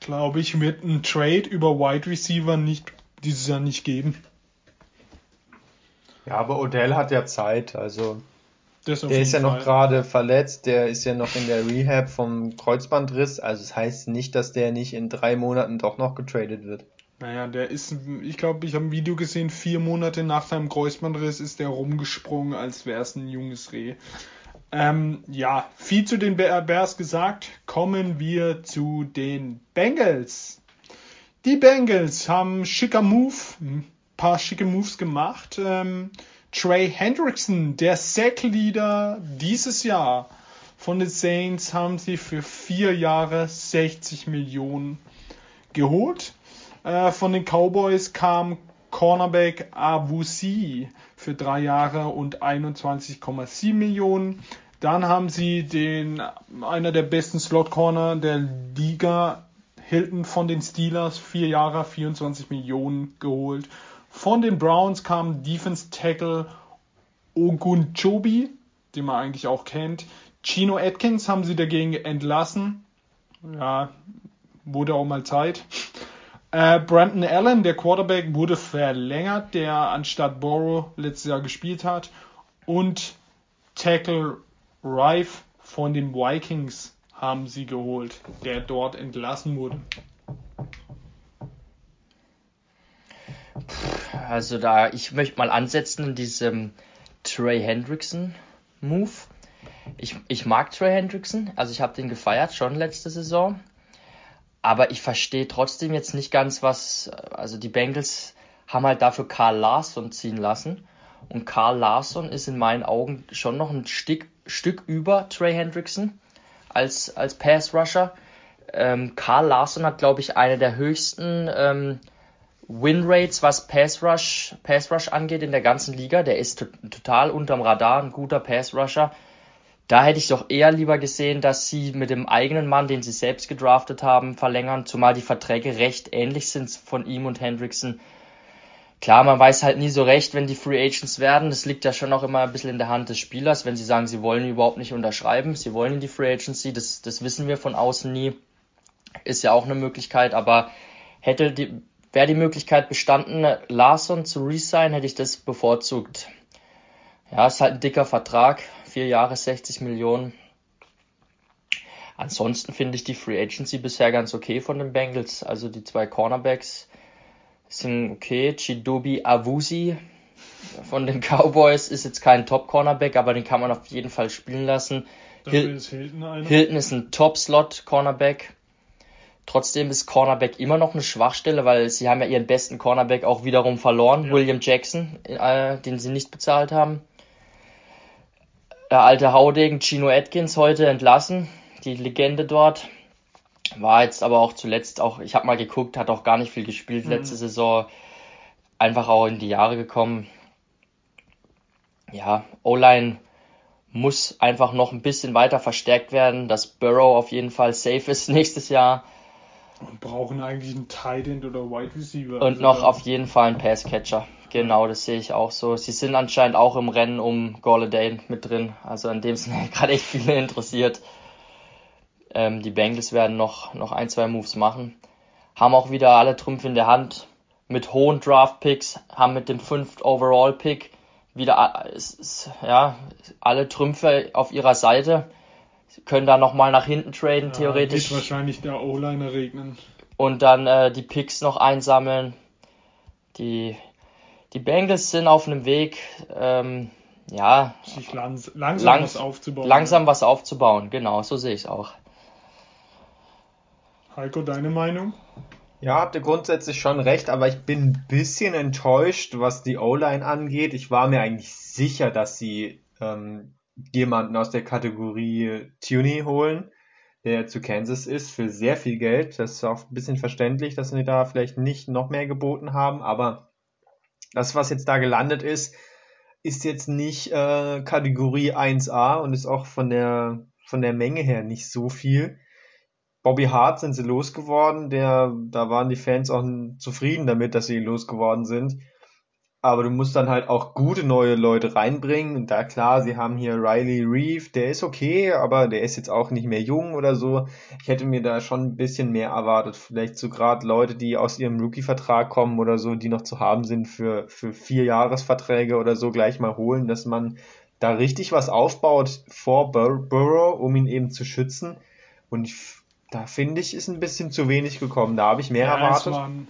glaube ich, wird ein Trade über Wide Receiver nicht dieses Jahr nicht geben. Ja, aber Odell hat ja Zeit, also der ist ja jeden noch Fall. gerade verletzt, der ist ja noch in der Rehab vom Kreuzbandriss, also es das heißt nicht, dass der nicht in drei Monaten doch noch getradet wird. Naja, der ist, ich glaube, ich habe ein Video gesehen, vier Monate nach seinem Kreuzbandriss ist der rumgesprungen, als wäre es ein junges Reh. Ähm, ja, viel zu den Bear- Bears gesagt. Kommen wir zu den Bengals. Die Bengals haben schicker Move, ein paar schicke Moves gemacht. Ähm, Trey Hendrickson, der Sack-Leader dieses Jahr von den Saints haben sie für vier Jahre 60 Millionen geholt. Äh, von den Cowboys kam Cornerback Avusi für drei Jahre und 21,7 Millionen. Dann haben sie den einer der besten Slot Corner der Liga Hilton von den Steelers vier Jahre 24 Millionen geholt. Von den Browns kam Defense Tackle Ogunchobi, den man eigentlich auch kennt. Chino Atkins haben sie dagegen entlassen. Ja, wurde auch mal Zeit. Äh, Brandon Allen, der Quarterback, wurde verlängert, der anstatt Borrow letztes Jahr gespielt hat. Und Tackle Rife von den Vikings haben sie geholt, der dort entlassen wurde. Also da, ich möchte mal ansetzen in diesem Trey Hendrickson Move. Ich, ich mag Trey Hendrickson, also ich habe den gefeiert schon letzte Saison. Aber ich verstehe trotzdem jetzt nicht ganz, was, also die Bengals haben halt dafür Carl Larson ziehen lassen. Und Carl Larson ist in meinen Augen schon noch ein Stück, Stück über Trey Hendrickson als, als Pass Rusher. Ähm, Carl Larson hat, glaube ich, eine der höchsten ähm, Win Rates, was Pass Rush, Pass Rush angeht in der ganzen Liga. Der ist total unterm Radar, ein guter Pass Rusher. Da hätte ich doch eher lieber gesehen, dass sie mit dem eigenen Mann, den sie selbst gedraftet haben, verlängern, zumal die Verträge recht ähnlich sind von ihm und Hendrickson. Klar, man weiß halt nie so recht, wenn die Free Agents werden. Das liegt ja schon auch immer ein bisschen in der Hand des Spielers, wenn sie sagen, sie wollen überhaupt nicht unterschreiben, sie wollen in die Free Agency, das, das wissen wir von außen nie. Ist ja auch eine Möglichkeit, aber hätte die, wäre die Möglichkeit bestanden, Larson zu resign, hätte ich das bevorzugt. Ja, ist halt ein dicker Vertrag, vier Jahre 60 Millionen. Ansonsten finde ich die Free Agency bisher ganz okay von den Bengals. Also die zwei Cornerbacks sind okay. Chidobi Awusi von den Cowboys ist jetzt kein Top-Cornerback, aber den kann man auf jeden Fall spielen lassen. Hil ist Hilton, Hilton ist ein Top-Slot-Cornerback. Trotzdem ist Cornerback immer noch eine Schwachstelle, weil sie haben ja ihren besten Cornerback auch wiederum verloren, ja. William Jackson, äh, den sie nicht bezahlt haben. Der alte Haudegen Chino Atkins heute entlassen, die Legende dort. War jetzt aber auch zuletzt auch, ich habe mal geguckt, hat auch gar nicht viel gespielt mhm. letzte Saison. Einfach auch in die Jahre gekommen. Ja, O-Line muss einfach noch ein bisschen weiter verstärkt werden, dass Burrow auf jeden Fall safe ist nächstes Jahr. Und brauchen eigentlich einen Tight End oder Wide Receiver. Und also noch auf jeden Fall einen Passcatcher. Genau, das sehe ich auch so. Sie sind anscheinend auch im Rennen um Golladay mit drin. Also an dem sind gerade echt viele interessiert. Ähm, die Bengals werden noch, noch ein, zwei Moves machen. Haben auch wieder alle Trümpfe in der Hand. Mit hohen Draft-Picks, haben mit dem 5. Overall-Pick wieder ja, alle Trümpfe auf ihrer Seite. Sie können da nochmal nach hinten traden, ja, theoretisch. Wird wahrscheinlich der O-Liner regnen. Und dann äh, die Picks noch einsammeln. Die, die Bengals sind auf einem Weg, ähm, ja. Sich langs langsam lang was aufzubauen. Langsam ja. was aufzubauen, genau, so sehe ich es auch. Heiko, deine Meinung? Ja, habt ihr grundsätzlich schon recht, aber ich bin ein bisschen enttäuscht, was die O-Line angeht. Ich war mir eigentlich sicher, dass sie ähm, jemanden aus der Kategorie Tuny holen, der zu Kansas ist, für sehr viel Geld. Das ist auch ein bisschen verständlich, dass sie da vielleicht nicht noch mehr geboten haben, aber das, was jetzt da gelandet ist, ist jetzt nicht äh, Kategorie 1A und ist auch von der, von der Menge her nicht so viel. Bobby Hart sind sie losgeworden, der, da waren die Fans auch zufrieden damit, dass sie losgeworden sind. Aber du musst dann halt auch gute neue Leute reinbringen. Und da klar, sie haben hier Riley Reeve, der ist okay, aber der ist jetzt auch nicht mehr jung oder so. Ich hätte mir da schon ein bisschen mehr erwartet. Vielleicht so gerade Leute, die aus ihrem Rookie-Vertrag kommen oder so, die noch zu haben sind für, für vier Jahresverträge oder so gleich mal holen, dass man da richtig was aufbaut vor Bur Burrow, um ihn eben zu schützen. Und ich da finde ich, ist ein bisschen zu wenig gekommen. Da habe ich mehr ja, erwartet. Es waren,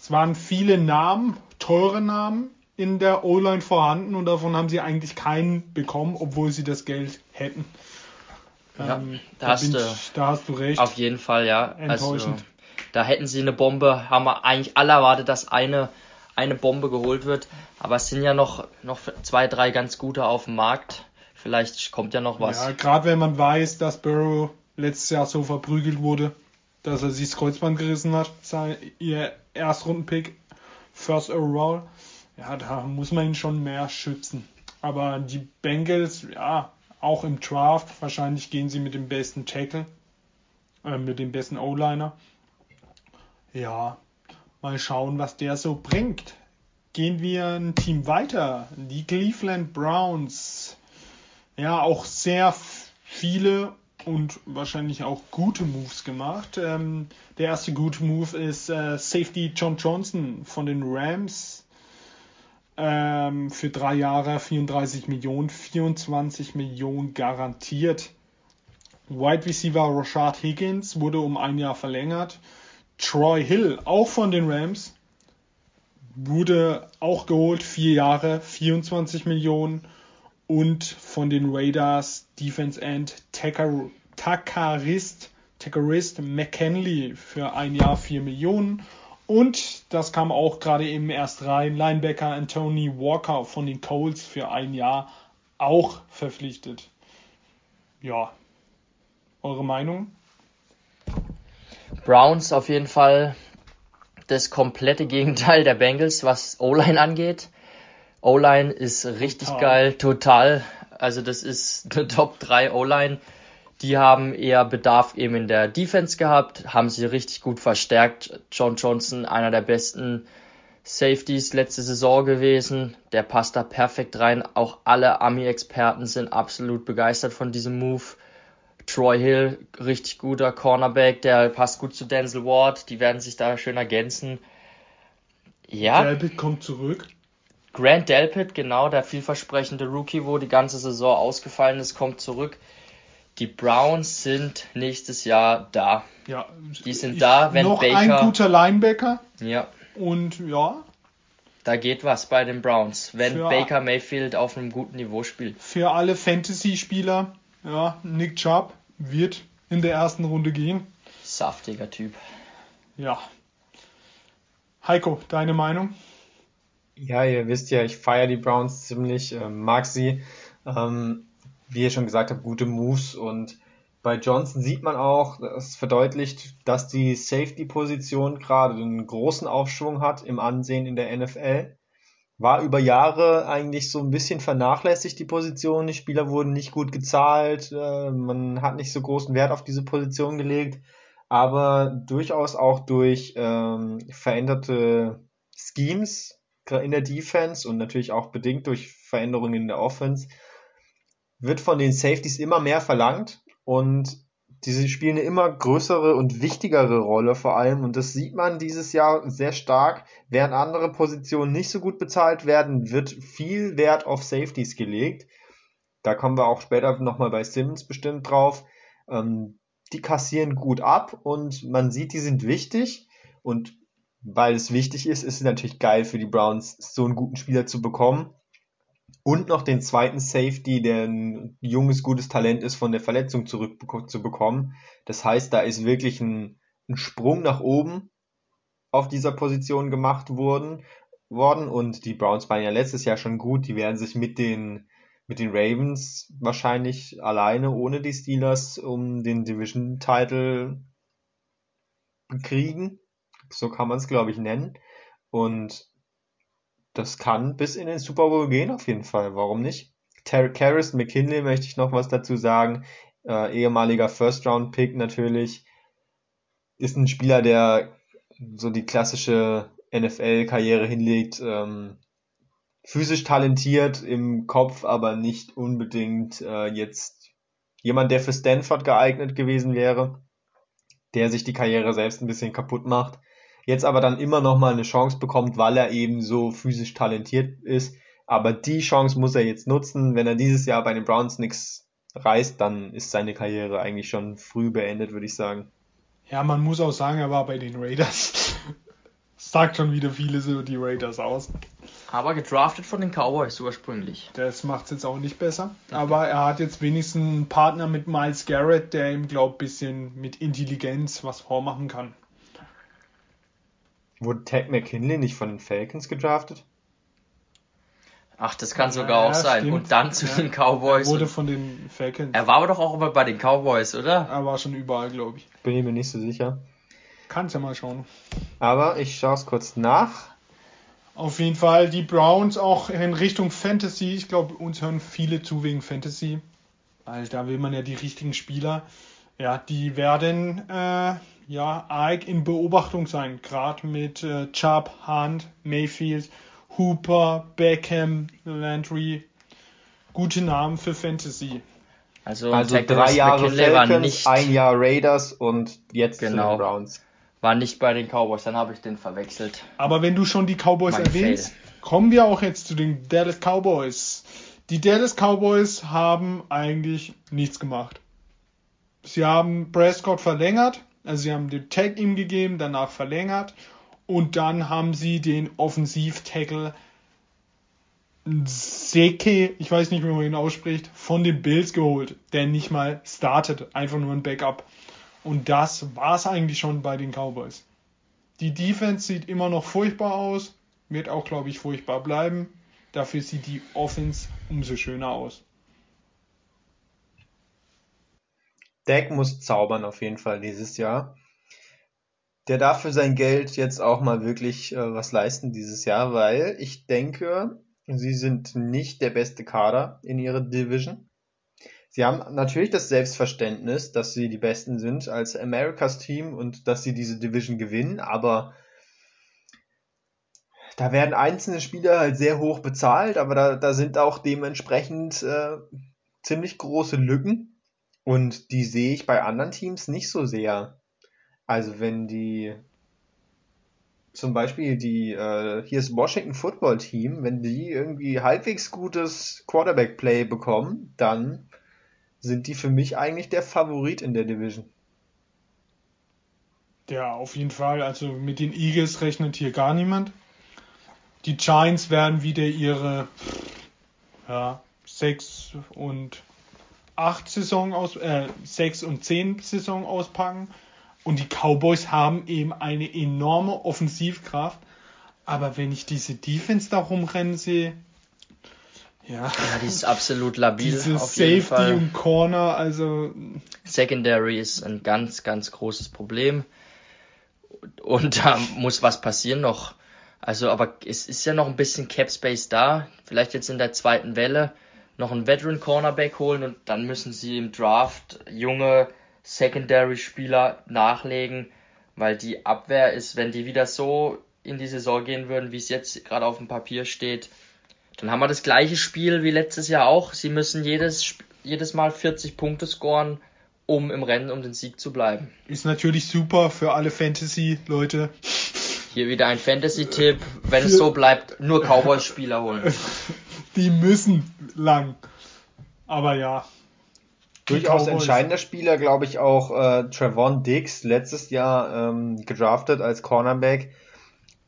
es waren viele Namen, teure Namen in der O-Line vorhanden und davon haben sie eigentlich keinen bekommen, obwohl sie das Geld hätten. Ja, ähm, da, da, hast du, ich, da hast du recht. Auf jeden Fall, ja. Enttäuschend. Also, da hätten sie eine Bombe, haben wir eigentlich alle erwartet, dass eine, eine Bombe geholt wird. Aber es sind ja noch, noch zwei, drei ganz gute auf dem Markt Vielleicht kommt ja noch was. Ja, gerade wenn man weiß, dass Burrow letztes Jahr so verprügelt wurde, dass er sich das Kreuzband gerissen hat, sein, ihr Erstrundenpick, First Overall, ja, da muss man ihn schon mehr schützen. Aber die Bengals, ja, auch im Draft, wahrscheinlich gehen sie mit dem besten Tackle, äh, mit dem besten O-Liner. Ja, mal schauen, was der so bringt. Gehen wir ein Team weiter. Die Cleveland Browns. Ja, auch sehr viele und wahrscheinlich auch gute Moves gemacht. Ähm, der erste gute Move ist äh, Safety John Johnson von den Rams ähm, für drei Jahre 34 Millionen, 24 Millionen garantiert. Wide Receiver Rashad Higgins wurde um ein Jahr verlängert. Troy Hill, auch von den Rams, wurde auch geholt, vier Jahre, 24 Millionen. Und von den Raiders Defense End Takarist, Takarist McKinley für ein Jahr 4 Millionen. Und das kam auch gerade eben erst rein. Linebacker Anthony Walker von den Colts für ein Jahr auch verpflichtet. Ja. Eure Meinung? Browns auf jeden Fall das komplette Gegenteil der Bengals, was O-Line angeht. O-Line ist richtig total. geil, total. Also das ist eine Top 3 O-Line. Die haben eher Bedarf eben in der Defense gehabt, haben sie richtig gut verstärkt. John Johnson, einer der besten Safeties letzte Saison gewesen. Der passt da perfekt rein. Auch alle Ami-Experten sind absolut begeistert von diesem Move. Troy Hill, richtig guter Cornerback, der passt gut zu Denzel Ward. Die werden sich da schön ergänzen. Ja. Delpit kommt zurück. Grant Delpit, genau, der vielversprechende Rookie, wo die ganze Saison ausgefallen ist, kommt zurück. Die Browns sind nächstes Jahr da. Ja, die sind ich, da, wenn noch Baker. ein guter Linebacker. Ja. Und ja. Da geht was bei den Browns, wenn für, Baker Mayfield auf einem guten Niveau spielt. Für alle Fantasy-Spieler, ja, Nick Chubb wird in der ersten Runde gehen. Saftiger Typ. Ja. Heiko, deine Meinung? Ja, ihr wisst ja, ich feiere die Browns ziemlich, äh, mag sie. Ähm, wie ihr schon gesagt habt, gute Moves und bei Johnson sieht man auch, es verdeutlicht, dass die Safety-Position gerade einen großen Aufschwung hat im Ansehen in der NFL. War über Jahre eigentlich so ein bisschen vernachlässigt, die Position. Die Spieler wurden nicht gut gezahlt, äh, man hat nicht so großen Wert auf diese Position gelegt, aber durchaus auch durch ähm, veränderte Schemes in der Defense und natürlich auch bedingt durch Veränderungen in der Offense wird von den Safeties immer mehr verlangt und diese spielen eine immer größere und wichtigere Rolle vor allem und das sieht man dieses Jahr sehr stark. Während andere Positionen nicht so gut bezahlt werden, wird viel Wert auf Safeties gelegt. Da kommen wir auch später nochmal bei Simmons bestimmt drauf. Ähm, die kassieren gut ab und man sieht, die sind wichtig und weil es wichtig ist, ist es natürlich geil für die Browns, so einen guten Spieler zu bekommen und noch den zweiten Safety, der ein junges, gutes Talent ist, von der Verletzung zurückzubekommen. Das heißt, da ist wirklich ein, ein Sprung nach oben auf dieser Position gemacht worden, worden und die Browns waren ja letztes Jahr schon gut. Die werden sich mit den, mit den Ravens wahrscheinlich alleine ohne die Steelers um den Division-Title kriegen. So kann man es, glaube ich, nennen. Und das kann bis in den Super Bowl gehen, auf jeden Fall. Warum nicht? Karras, McKinley möchte ich noch was dazu sagen. Äh, ehemaliger First-Round-Pick natürlich. Ist ein Spieler, der so die klassische NFL-Karriere hinlegt. Ähm, physisch talentiert im Kopf, aber nicht unbedingt äh, jetzt jemand, der für Stanford geeignet gewesen wäre, der sich die Karriere selbst ein bisschen kaputt macht jetzt aber dann immer noch mal eine Chance bekommt, weil er eben so physisch talentiert ist. Aber die Chance muss er jetzt nutzen. Wenn er dieses Jahr bei den Browns nichts reißt, dann ist seine Karriere eigentlich schon früh beendet, würde ich sagen. Ja, man muss auch sagen, er war bei den Raiders. sagt schon wieder viele so die Raiders aus. Aber gedraftet von den Cowboys ursprünglich. Das macht es jetzt auch nicht besser. Aber er hat jetzt wenigstens einen Partner mit Miles Garrett, der ihm, glaube ich, ein bisschen mit Intelligenz was vormachen kann. Wurde Ted McKinley nicht von den Falcons gedraftet? Ach, das kann sogar ja, auch sein. Stimmt. Und dann zu ja. den Cowboys. Er wurde von den Falcons. Er war aber doch auch immer bei den Cowboys, oder? Er war schon überall, glaube ich. Bin ich mir nicht so sicher. Kannst ja mal schauen. Aber ich schaue es kurz nach. Auf jeden Fall die Browns auch in Richtung Fantasy. Ich glaube, uns hören viele zu wegen Fantasy. Weil da will man ja die richtigen Spieler. Ja, die werden äh, ja arg in Beobachtung sein. Gerade mit äh, Chubb, Hunt, Mayfield, Hooper, Beckham, Landry. Gute Namen für Fantasy. Also, also drei Jahre Falcons, ein Jahr Raiders und jetzt genau. Browns war nicht bei den Cowboys, dann habe ich den verwechselt. Aber wenn du schon die Cowboys mein erwähnst, Fail. kommen wir auch jetzt zu den Dallas Cowboys. Die Dallas Cowboys haben eigentlich nichts gemacht. Sie haben Prescott verlängert, also sie haben den Tag ihm gegeben, danach verlängert und dann haben sie den Offensiv-Tackle Seke, ich weiß nicht, wie man ihn ausspricht, von den Bills geholt, der nicht mal startet, einfach nur ein Backup. Und das war es eigentlich schon bei den Cowboys. Die Defense sieht immer noch furchtbar aus, wird auch, glaube ich, furchtbar bleiben. Dafür sieht die Offense umso schöner aus. Dak muss zaubern auf jeden Fall dieses Jahr. Der darf für sein Geld jetzt auch mal wirklich äh, was leisten dieses Jahr, weil ich denke, sie sind nicht der beste Kader in ihrer Division. Sie haben natürlich das Selbstverständnis, dass sie die Besten sind als Americas Team und dass sie diese Division gewinnen, aber da werden einzelne Spieler halt sehr hoch bezahlt, aber da, da sind auch dementsprechend äh, ziemlich große Lücken und die sehe ich bei anderen Teams nicht so sehr. Also wenn die zum Beispiel die, äh, hier ist Washington Football Team, wenn die irgendwie halbwegs gutes Quarterback Play bekommen, dann sind die für mich eigentlich der Favorit in der Division. Ja, auf jeden Fall. Also mit den Eagles rechnet hier gar niemand. Die Giants werden wieder ihre ja, 6 und 8 Saison aus, äh, 6 und 10 Saison auspacken. Und die Cowboys haben eben eine enorme Offensivkraft. Aber wenn ich diese Defense da rumrennen sehe, ja. ja, die ist absolut labil. Diese auf Safety jeden Fall. und Corner, also. Secondary ist ein ganz, ganz großes Problem. Und da muss was passieren noch. Also, aber es ist ja noch ein bisschen Cap Space da. Vielleicht jetzt in der zweiten Welle noch einen Veteran Cornerback holen und dann müssen sie im Draft junge Secondary Spieler nachlegen, weil die Abwehr ist, wenn die wieder so in die Saison gehen würden, wie es jetzt gerade auf dem Papier steht, dann haben wir das gleiche Spiel wie letztes Jahr auch. Sie müssen jedes, jedes Mal 40 Punkte scoren, um im Rennen um den Sieg zu bleiben. Ist natürlich super für alle Fantasy-Leute. Hier wieder ein Fantasy-Tipp. Wenn es so bleibt, nur Cowboys-Spieler holen. Die müssen lang. Aber ja. Durchaus entscheidender Spieler, glaube ich, auch äh, Trevon Diggs, letztes Jahr ähm, gedraftet als Cornerback.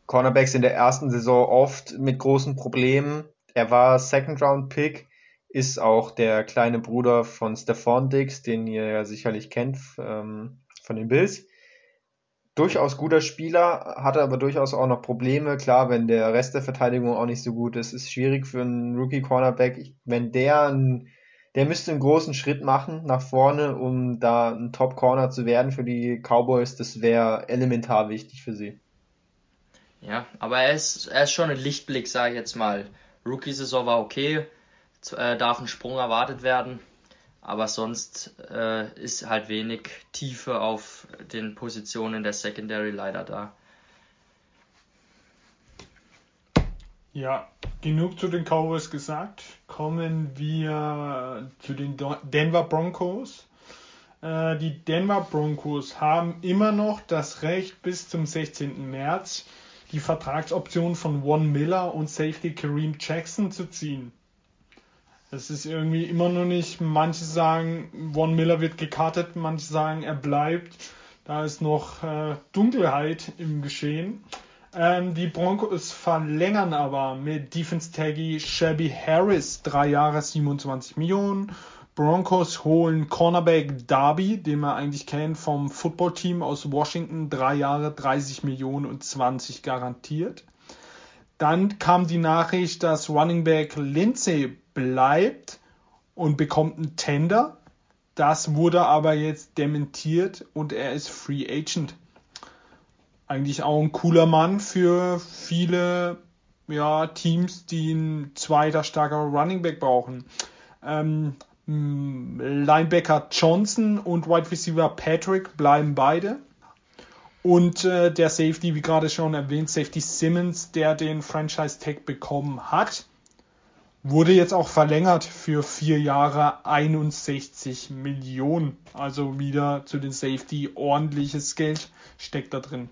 Cornerbacks in der ersten Saison oft mit großen Problemen. Er war Second Round Pick, ist auch der kleine Bruder von Stephon Diggs, den ihr ja sicherlich kennt ähm, von den Bills. Durchaus guter Spieler, hatte aber durchaus auch noch Probleme. Klar, wenn der Rest der Verteidigung auch nicht so gut ist, ist schwierig für einen Rookie Cornerback. Wenn der ein, der müsste einen großen Schritt machen nach vorne, um da ein Top Corner zu werden für die Cowboys. Das wäre elementar wichtig für sie. Ja, aber er ist, er ist schon ein Lichtblick, sage ich jetzt mal. Rookie-Saison war okay, äh, darf ein Sprung erwartet werden, aber sonst äh, ist halt wenig Tiefe auf den Positionen der Secondary leider da. Ja, genug zu den Cowboys gesagt. Kommen wir zu den Denver Broncos. Äh, die Denver Broncos haben immer noch das Recht bis zum 16. März die Vertragsoption von Von Miller und Safety Kareem Jackson zu ziehen. Es ist irgendwie immer noch nicht, manche sagen, Von Miller wird gekartet, manche sagen, er bleibt. Da ist noch äh, Dunkelheit im Geschehen. Ähm, die Broncos verlängern aber mit Defense Taggy Shelby Harris drei Jahre 27 Millionen Broncos holen Cornerback Darby, den man eigentlich kennt vom Footballteam aus Washington, drei Jahre 30 Millionen und 20 garantiert. Dann kam die Nachricht, dass Running Back Lindsay bleibt und bekommt einen Tender. Das wurde aber jetzt dementiert und er ist Free Agent. Eigentlich auch ein cooler Mann für viele ja, Teams, die ein zweiter starker Running Back brauchen. Ähm, Linebacker Johnson und Wide Receiver Patrick bleiben beide. Und äh, der Safety, wie gerade schon erwähnt, Safety Simmons, der den Franchise Tag bekommen hat, wurde jetzt auch verlängert für vier Jahre 61 Millionen. Also wieder zu den Safety ordentliches Geld steckt da drin.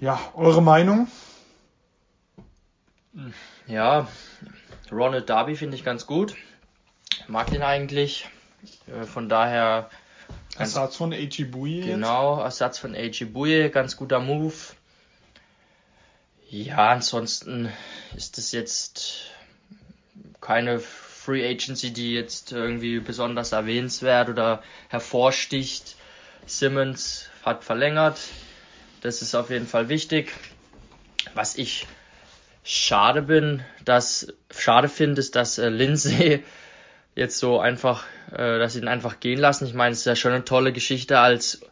Ja, eure Meinung? Ja, Ronald Darby finde ich ganz gut. Mag den eigentlich. Äh, von daher. Ersatz von A.G. Bouye. Genau, Ersatz von A.G. Bouye, ganz guter Move. Ja, ansonsten ist es jetzt keine Free Agency, die jetzt irgendwie besonders erwähnenswert oder hervorsticht. Simmons hat verlängert. Das ist auf jeden Fall wichtig. Was ich schade bin, dass schade finde, ist, dass äh, Lindsay jetzt so einfach, äh, dass sie ihn einfach gehen lassen. Ich meine, es ist ja schon eine tolle Geschichte als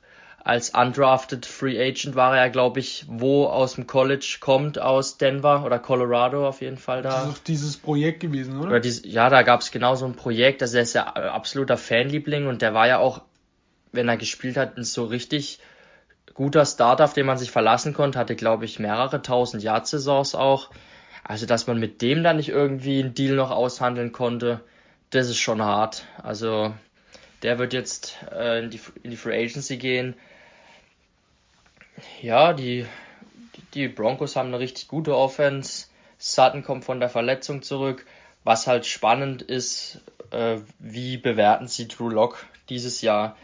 als undrafted Free Agent war er, glaube ich, wo aus dem College kommt, aus Denver oder Colorado auf jeden Fall da. Das ist doch dieses Projekt gewesen, oder? oder dieses, ja, da gab es genau so ein Projekt, also er ist ja absoluter Fanliebling und der war ja auch, wenn er gespielt hat, ein so richtig guter Starter, auf den man sich verlassen konnte, hatte, glaube ich, mehrere tausend Jahr-Saisons auch. Also, dass man mit dem dann nicht irgendwie einen Deal noch aushandeln konnte, das ist schon hart. Also, der wird jetzt äh, in, die, in die Free Agency gehen. Ja, die, die Broncos haben eine richtig gute Offense. Sutton kommt von der Verletzung zurück. Was halt spannend ist, äh, wie bewerten sie Drew Lock dieses Jahr?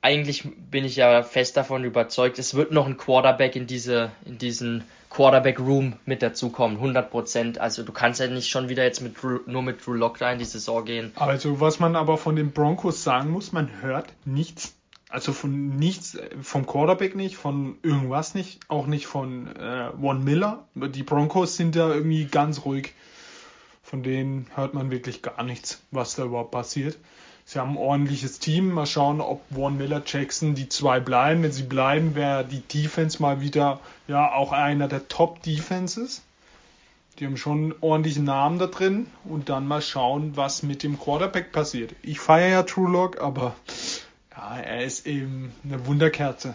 eigentlich bin ich ja fest davon überzeugt, es wird noch ein Quarterback in diese, in diesen Quarterback Room mit dazukommen, 100 Prozent. Also du kannst ja nicht schon wieder jetzt mit nur mit Drew Lock da in die Saison gehen. Also was man aber von den Broncos sagen muss, man hört nichts. Also von nichts, vom Quarterback nicht, von irgendwas nicht, auch nicht von äh, Von Miller. Die Broncos sind da irgendwie ganz ruhig. Von denen hört man wirklich gar nichts, was da überhaupt passiert. Sie haben ein ordentliches Team. Mal schauen, ob Warren Miller, Jackson die zwei bleiben. Wenn sie bleiben, wäre die Defense mal wieder ja auch einer der Top Defenses. Die haben schon ordentlichen Namen da drin und dann mal schauen, was mit dem Quarterback passiert. Ich feiere ja True Lock, aber ja, er ist eben eine Wunderkerze.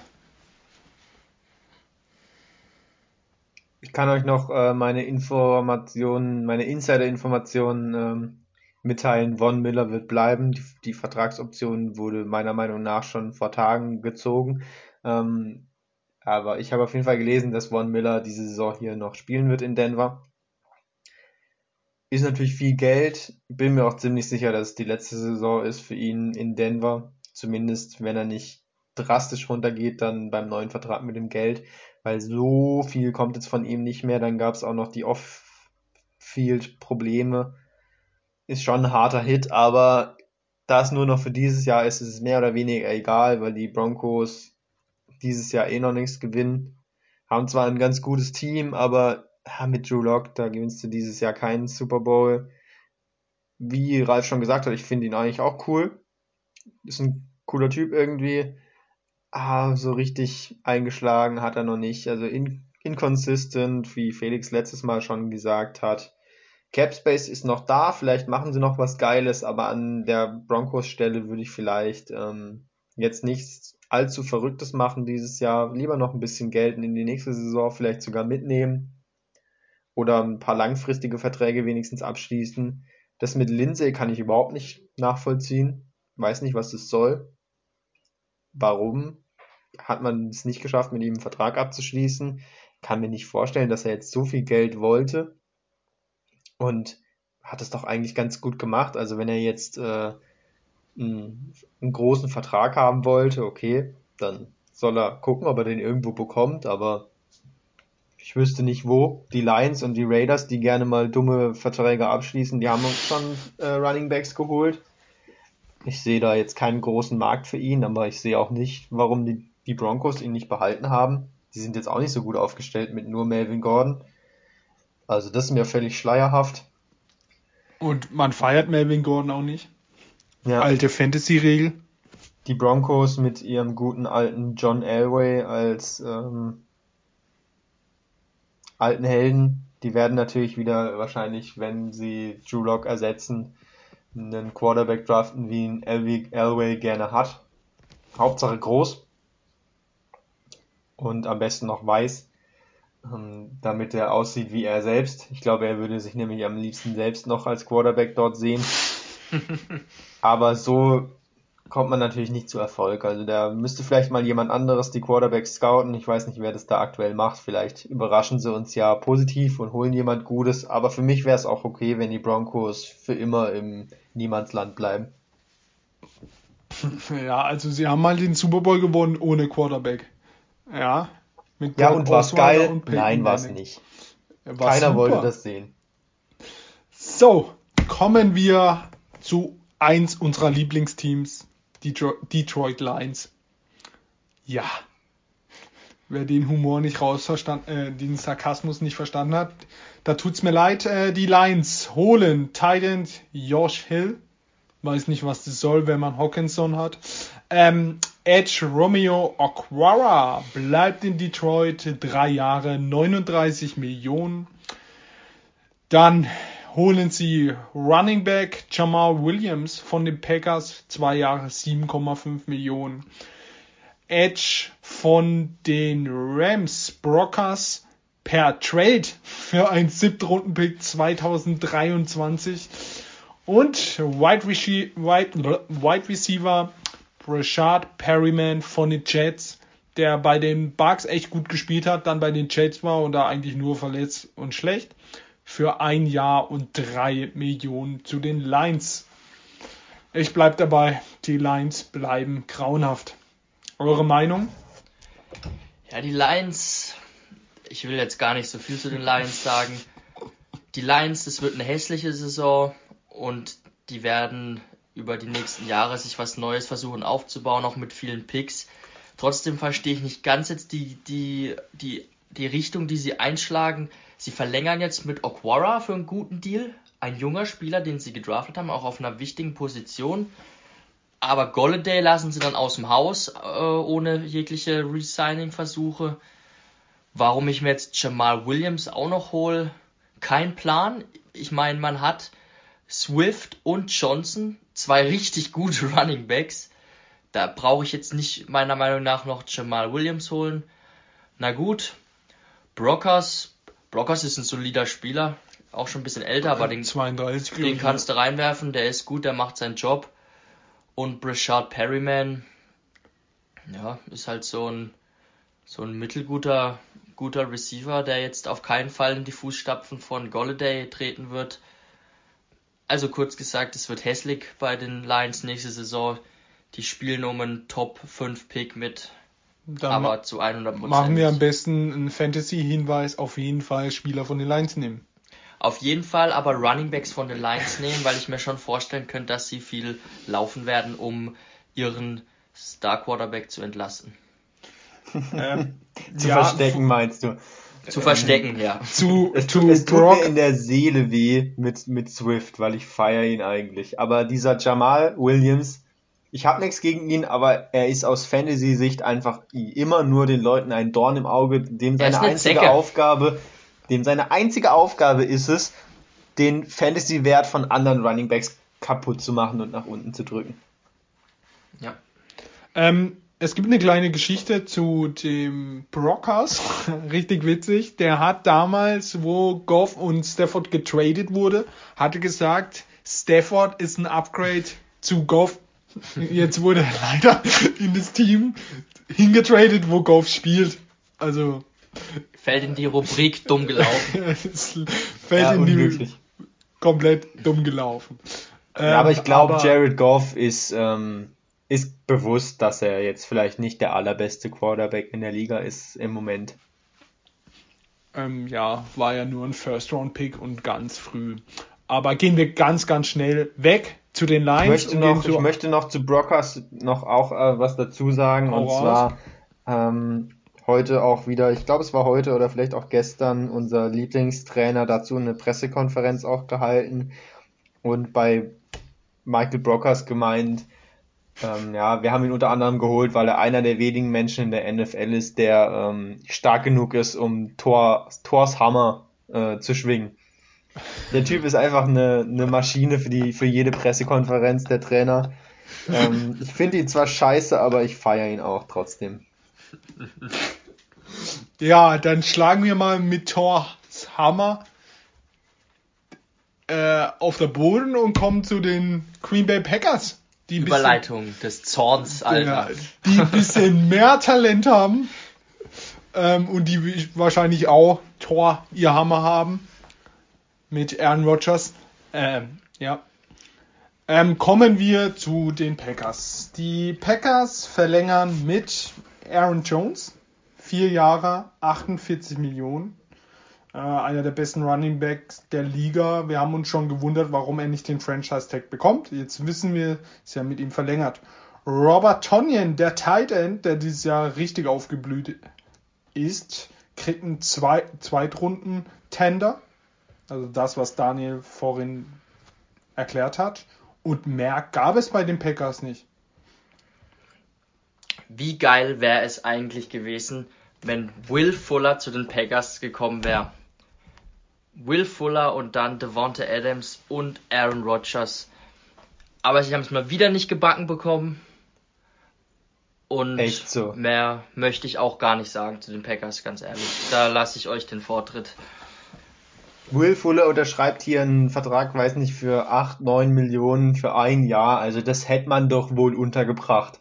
Ich kann euch noch äh, meine Informationen, meine Insider-Informationen ähm, mitteilen, Von Miller wird bleiben. Die, die, Vertragsoption wurde meiner Meinung nach schon vor Tagen gezogen. Ähm, aber ich habe auf jeden Fall gelesen, dass Von Miller diese Saison hier noch spielen wird in Denver. Ist natürlich viel Geld. Bin mir auch ziemlich sicher, dass es die letzte Saison ist für ihn in Denver. Zumindest wenn er nicht drastisch runtergeht, dann beim neuen Vertrag mit dem Geld. Weil so viel kommt jetzt von ihm nicht mehr. Dann gab es auch noch die Off-Field-Probleme ist schon ein harter Hit, aber da es nur noch für dieses Jahr ist, ist es mehr oder weniger egal, weil die Broncos dieses Jahr eh noch nichts gewinnen. Haben zwar ein ganz gutes Team, aber mit Drew Lock, da gewinnst du dieses Jahr keinen Super Bowl. Wie Ralf schon gesagt hat, ich finde ihn eigentlich auch cool. Ist ein cooler Typ irgendwie. Ah, so richtig eingeschlagen hat er noch nicht. Also in, inconsistent, wie Felix letztes Mal schon gesagt hat. Capspace ist noch da, vielleicht machen sie noch was Geiles, aber an der Broncos Stelle würde ich vielleicht ähm, jetzt nichts allzu Verrücktes machen dieses Jahr. Lieber noch ein bisschen Geld in die nächste Saison vielleicht sogar mitnehmen oder ein paar langfristige Verträge wenigstens abschließen. Das mit Lindsay kann ich überhaupt nicht nachvollziehen. Weiß nicht, was das soll. Warum hat man es nicht geschafft, mit ihm einen Vertrag abzuschließen? Kann mir nicht vorstellen, dass er jetzt so viel Geld wollte und hat es doch eigentlich ganz gut gemacht. Also wenn er jetzt äh, einen, einen großen Vertrag haben wollte, okay, dann soll er gucken, ob er den irgendwo bekommt, aber ich wüsste nicht wo. Die Lions und die Raiders, die gerne mal dumme Verträge abschließen, die haben uns schon äh, Running Backs geholt. Ich sehe da jetzt keinen großen Markt für ihn, aber ich sehe auch nicht, warum die, die Broncos ihn nicht behalten haben. die sind jetzt auch nicht so gut aufgestellt mit nur Melvin Gordon. Also das ist mir völlig schleierhaft. Und man feiert Melvin Gordon auch nicht. Ja. Alte Fantasy-Regel. Die Broncos mit ihrem guten alten John Elway als ähm, alten Helden, die werden natürlich wieder wahrscheinlich, wenn sie Drew Lock ersetzen, einen Quarterback draften, wie ihn Elway gerne hat. Hauptsache groß. Und am besten noch weiß, ähm, damit er aussieht wie er selbst. Ich glaube, er würde sich nämlich am liebsten selbst noch als Quarterback dort sehen. Aber so kommt man natürlich nicht zu Erfolg. Also da müsste vielleicht mal jemand anderes die Quarterbacks scouten. Ich weiß nicht, wer das da aktuell macht. Vielleicht überraschen sie uns ja positiv und holen jemand Gutes. Aber für mich wäre es auch okay, wenn die Broncos für immer im Niemandsland bleiben. Ja, also sie haben mal den Super Bowl gewonnen ohne Quarterback. Ja. Mit ja, und war es geil? Und Nein, war es nicht. War Keiner super. wollte das sehen. So, kommen wir zu eins unserer Lieblingsteams, Detroit Lions. Ja. Wer den Humor nicht rausverstanden, äh, den Sarkasmus nicht verstanden hat, da tut's mir leid. Äh, die Lions holen Titan Josh Hill. Weiß nicht, was das soll, wenn man Hawkinson hat. Ähm, Edge Romeo Okwara bleibt in Detroit drei Jahre, 39 Millionen. Dann holen sie Running Back Jamal Williams von den Packers, zwei Jahre 7,5 Millionen. Edge von den Rams Brockers per Trade für ein Siebtrunden-Pick 2023 und Wide, Receiver, Wide, Wide Receiver Rashad Perryman von den Jets, der bei den Bucks echt gut gespielt hat, dann bei den Jets war und da eigentlich nur verletzt und schlecht für ein Jahr und drei Millionen zu den Lions. Ich bleib dabei, die Lions bleiben grauenhaft. Eure Meinung? Ja, die Lions, ich will jetzt gar nicht so viel zu den Lions sagen. Die Lions, das wird eine hässliche Saison und die werden über die nächsten Jahre sich was Neues versuchen aufzubauen, auch mit vielen Picks. Trotzdem verstehe ich nicht ganz jetzt die, die, die, die Richtung, die sie einschlagen. Sie verlängern jetzt mit Okwara für einen guten Deal. Ein junger Spieler, den sie gedraftet haben, auch auf einer wichtigen Position. Aber Golladay lassen sie dann aus dem Haus, äh, ohne jegliche Resigning-Versuche. Warum ich mir jetzt Jamal Williams auch noch hole, kein Plan. Ich meine, man hat Swift und Johnson, zwei richtig gute Running Backs. Da brauche ich jetzt nicht meiner Meinung nach noch Jamal Williams holen. Na gut, Brockers Brockers ist ein solider Spieler, auch schon ein bisschen älter, aber den, 32, den kannst du reinwerfen, der ist gut, der macht seinen Job. Und Brashard Perryman, ja, ist halt so ein, so ein mittelguter guter Receiver, der jetzt auf keinen Fall in die Fußstapfen von Golladay treten wird. Also kurz gesagt, es wird hässlich bei den Lions nächste Saison. Die spielen um einen Top 5 Pick mit dann aber zu 100 Machen wir am besten einen Fantasy-Hinweis, auf jeden Fall Spieler von den Lions nehmen. Auf jeden Fall aber Running Backs von den Lions nehmen, weil ich mir schon vorstellen könnte, dass sie viel laufen werden, um ihren Star Quarterback zu entlasten. Ähm, zu ja, verstecken meinst du? Zu verstecken, ja. Zu, es, to es tut mir in der Seele weh mit, mit Swift, weil ich feiere ihn eigentlich. Aber dieser Jamal Williams, ich habe nichts gegen ihn, aber er ist aus Fantasy-Sicht einfach immer nur den Leuten ein Dorn im Auge, dem seine einzige Zecke. Aufgabe, dem seine einzige Aufgabe ist es, den Fantasy-Wert von anderen Running Backs kaputt zu machen und nach unten zu drücken. Ja. Ähm, es gibt eine kleine Geschichte zu dem Brockers, richtig witzig. Der hat damals, wo Goff und Stafford getradet wurde, hatte gesagt, Stafford ist ein Upgrade zu Goff Jetzt wurde er leider in das Team hingetradet, wo Golf spielt. Also. Fällt in die Rubrik dumm gelaufen. fällt ja, in die komplett dumm gelaufen. Ja, ähm, aber ich glaube, Jared Goff ist, ähm, ist bewusst, dass er jetzt vielleicht nicht der allerbeste Quarterback in der Liga ist im Moment. Ähm, ja, war ja nur ein First-Round-Pick und ganz früh. Aber gehen wir ganz, ganz schnell weg zu den Lions. Ich möchte, noch, ich möchte noch zu Brockers noch auch äh, was dazu sagen. und raus. zwar ähm, heute auch wieder, ich glaube es war heute oder vielleicht auch gestern, unser Lieblingstrainer dazu eine Pressekonferenz auch gehalten und bei Michael Brockers gemeint, ähm, ja, wir haben ihn unter anderem geholt, weil er einer der wenigen Menschen in der NFL ist, der ähm, stark genug ist, um Thor, Thors Hammer äh, zu schwingen. Der Typ ist einfach eine, eine Maschine für, die, für jede Pressekonferenz, der Trainer. Ähm, ich finde ihn zwar scheiße, aber ich feiere ihn auch trotzdem. Ja, dann schlagen wir mal mit Thors Hammer äh, auf der Boden und kommen zu den Green Bay Packers. Die Überleitung bisschen, des Zorns, Alter. Ja, die ein bisschen mehr Talent haben ähm, und die wahrscheinlich auch Thor ihr Hammer haben mit Aaron Rodgers. Ähm, ja. Ähm, kommen wir zu den Packers. Die Packers verlängern mit Aaron Jones. Vier Jahre, 48 Millionen. Äh, einer der besten Running Backs der Liga. Wir haben uns schon gewundert, warum er nicht den Franchise Tag bekommt. Jetzt wissen wir, ist ja mit ihm verlängert. Robert Tonyan, der Tight End, der dieses Jahr richtig aufgeblüht ist, kriegt einen Zwei Zweitrunden-Tender. Also das, was Daniel vorhin erklärt hat. Und mehr gab es bei den Packers nicht. Wie geil wäre es eigentlich gewesen, wenn Will Fuller zu den Packers gekommen wäre? Will Fuller und dann Devonta Adams und Aaron Rodgers. Aber sie haben es mal wieder nicht gebacken bekommen. Und so. mehr möchte ich auch gar nicht sagen zu den Packers, ganz ehrlich. Da lasse ich euch den Vortritt. Will Fuller unterschreibt hier einen Vertrag, weiß nicht, für 8, 9 Millionen für ein Jahr. Also das hätte man doch wohl untergebracht.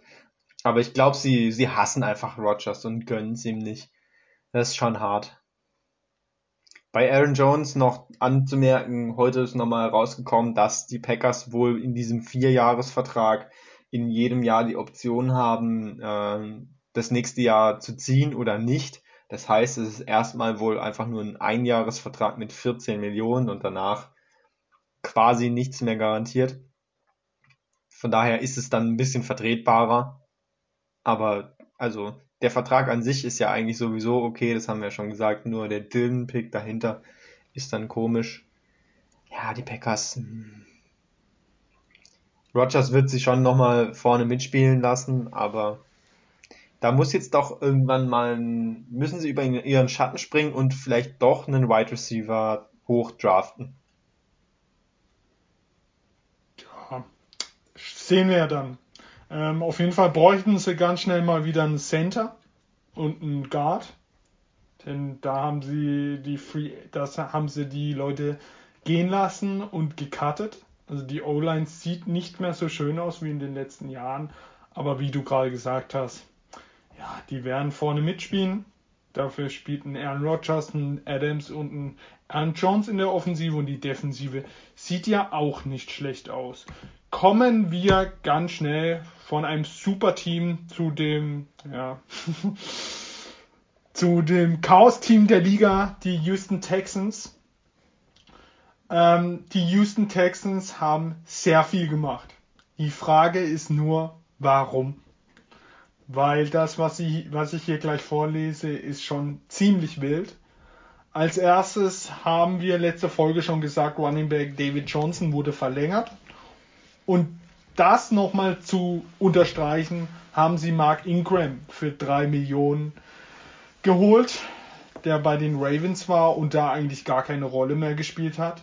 Aber ich glaube, sie, sie hassen einfach Rogers und gönnen es ihm nicht. Das ist schon hart. Bei Aaron Jones noch anzumerken, heute ist nochmal rausgekommen, dass die Packers wohl in diesem Vierjahresvertrag in jedem Jahr die Option haben, äh, das nächste Jahr zu ziehen oder nicht. Das heißt, es ist erstmal wohl einfach nur ein Einjahresvertrag mit 14 Millionen und danach quasi nichts mehr garantiert. Von daher ist es dann ein bisschen vertretbarer. Aber also der Vertrag an sich ist ja eigentlich sowieso okay, das haben wir ja schon gesagt, nur der Dylan-Pick dahinter ist dann komisch. Ja, die Packers. Hm. Rogers wird sich schon nochmal vorne mitspielen lassen, aber da muss jetzt doch irgendwann mal, müssen sie über ihren Schatten springen und vielleicht doch einen Wide Receiver hoch draften. Ja, sehen wir ja dann. Ähm, auf jeden Fall bräuchten sie ganz schnell mal wieder einen Center und einen Guard. Denn da haben sie die Free, das haben sie die Leute gehen lassen und gecuttet. Also die O-Line sieht nicht mehr so schön aus wie in den letzten Jahren. Aber wie du gerade gesagt hast, ja, die werden vorne mitspielen. Dafür spielten Aaron Rodgers, ein Adams und ein Aaron Jones in der Offensive und die Defensive sieht ja auch nicht schlecht aus kommen wir ganz schnell von einem Superteam zu dem, ja, zu dem Chaos-Team der Liga, die Houston Texans. Ähm, die Houston Texans haben sehr viel gemacht. Die Frage ist nur, warum? Weil das, was ich, was ich hier gleich vorlese, ist schon ziemlich wild. Als erstes haben wir letzte Folge schon gesagt, Running Back David Johnson wurde verlängert. Und das nochmal zu unterstreichen, haben sie Mark Ingram für drei Millionen geholt, der bei den Ravens war und da eigentlich gar keine Rolle mehr gespielt hat.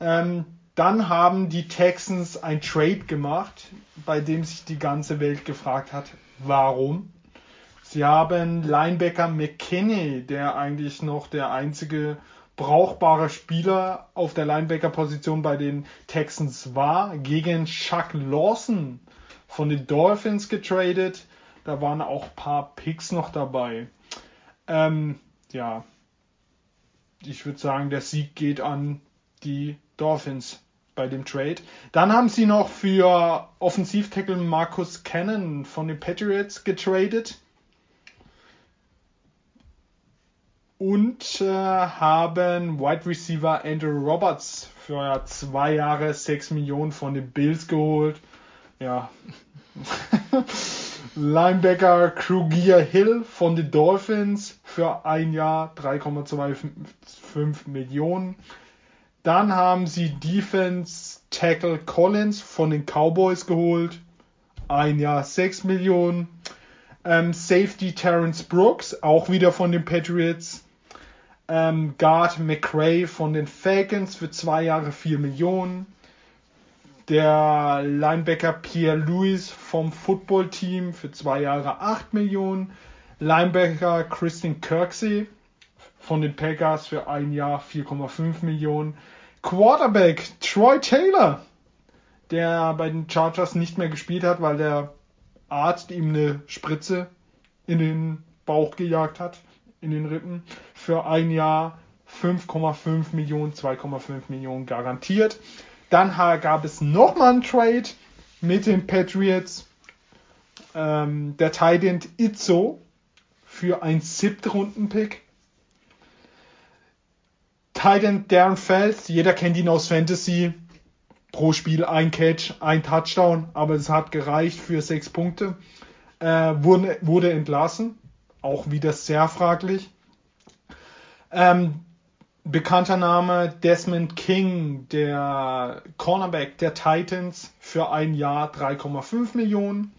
Ähm, dann haben die Texans ein Trade gemacht, bei dem sich die ganze Welt gefragt hat, warum. Sie haben Linebacker McKinney, der eigentlich noch der einzige brauchbarer Spieler auf der Linebacker-Position bei den Texans war, gegen Chuck Lawson von den Dolphins getradet. Da waren auch ein paar Picks noch dabei. Ähm, ja, ich würde sagen, der Sieg geht an die Dolphins bei dem Trade. Dann haben sie noch für Offensivtackle Marcus Cannon von den Patriots getradet. und äh, haben Wide Receiver Andrew Roberts für zwei Jahre 6 Millionen von den Bills geholt. Ja, Linebacker Krugier Hill von den Dolphins für ein Jahr 3,25 Millionen. Dann haben sie Defense Tackle Collins von den Cowboys geholt. Ein Jahr 6 Millionen. Ähm, Safety Terrence Brooks, auch wieder von den Patriots. Ähm, Guard McRae von den Falcons für zwei Jahre 4 Millionen. Der Linebacker Pierre Lewis vom Football Team für zwei Jahre 8 Millionen. Linebacker Christian Kirksey von den Packers für ein Jahr 4,5 Millionen. Quarterback Troy Taylor, der bei den Chargers nicht mehr gespielt hat, weil der Arzt ihm eine Spritze in den Bauch gejagt hat, in den Rippen, für ein Jahr 5,5 Millionen, 2,5 Millionen garantiert. Dann gab es nochmal einen Trade mit den Patriots. Ähm, der Titan Itzo für ein Siebtrunden-Pick. Titan Darren Fels, jeder kennt ihn aus Fantasy. Pro Spiel ein Catch, ein Touchdown, aber es hat gereicht für sechs Punkte. Äh, wurde, wurde entlassen. Auch wieder sehr fraglich. Ähm, bekannter Name Desmond King, der Cornerback der Titans für ein Jahr 3,5 Millionen.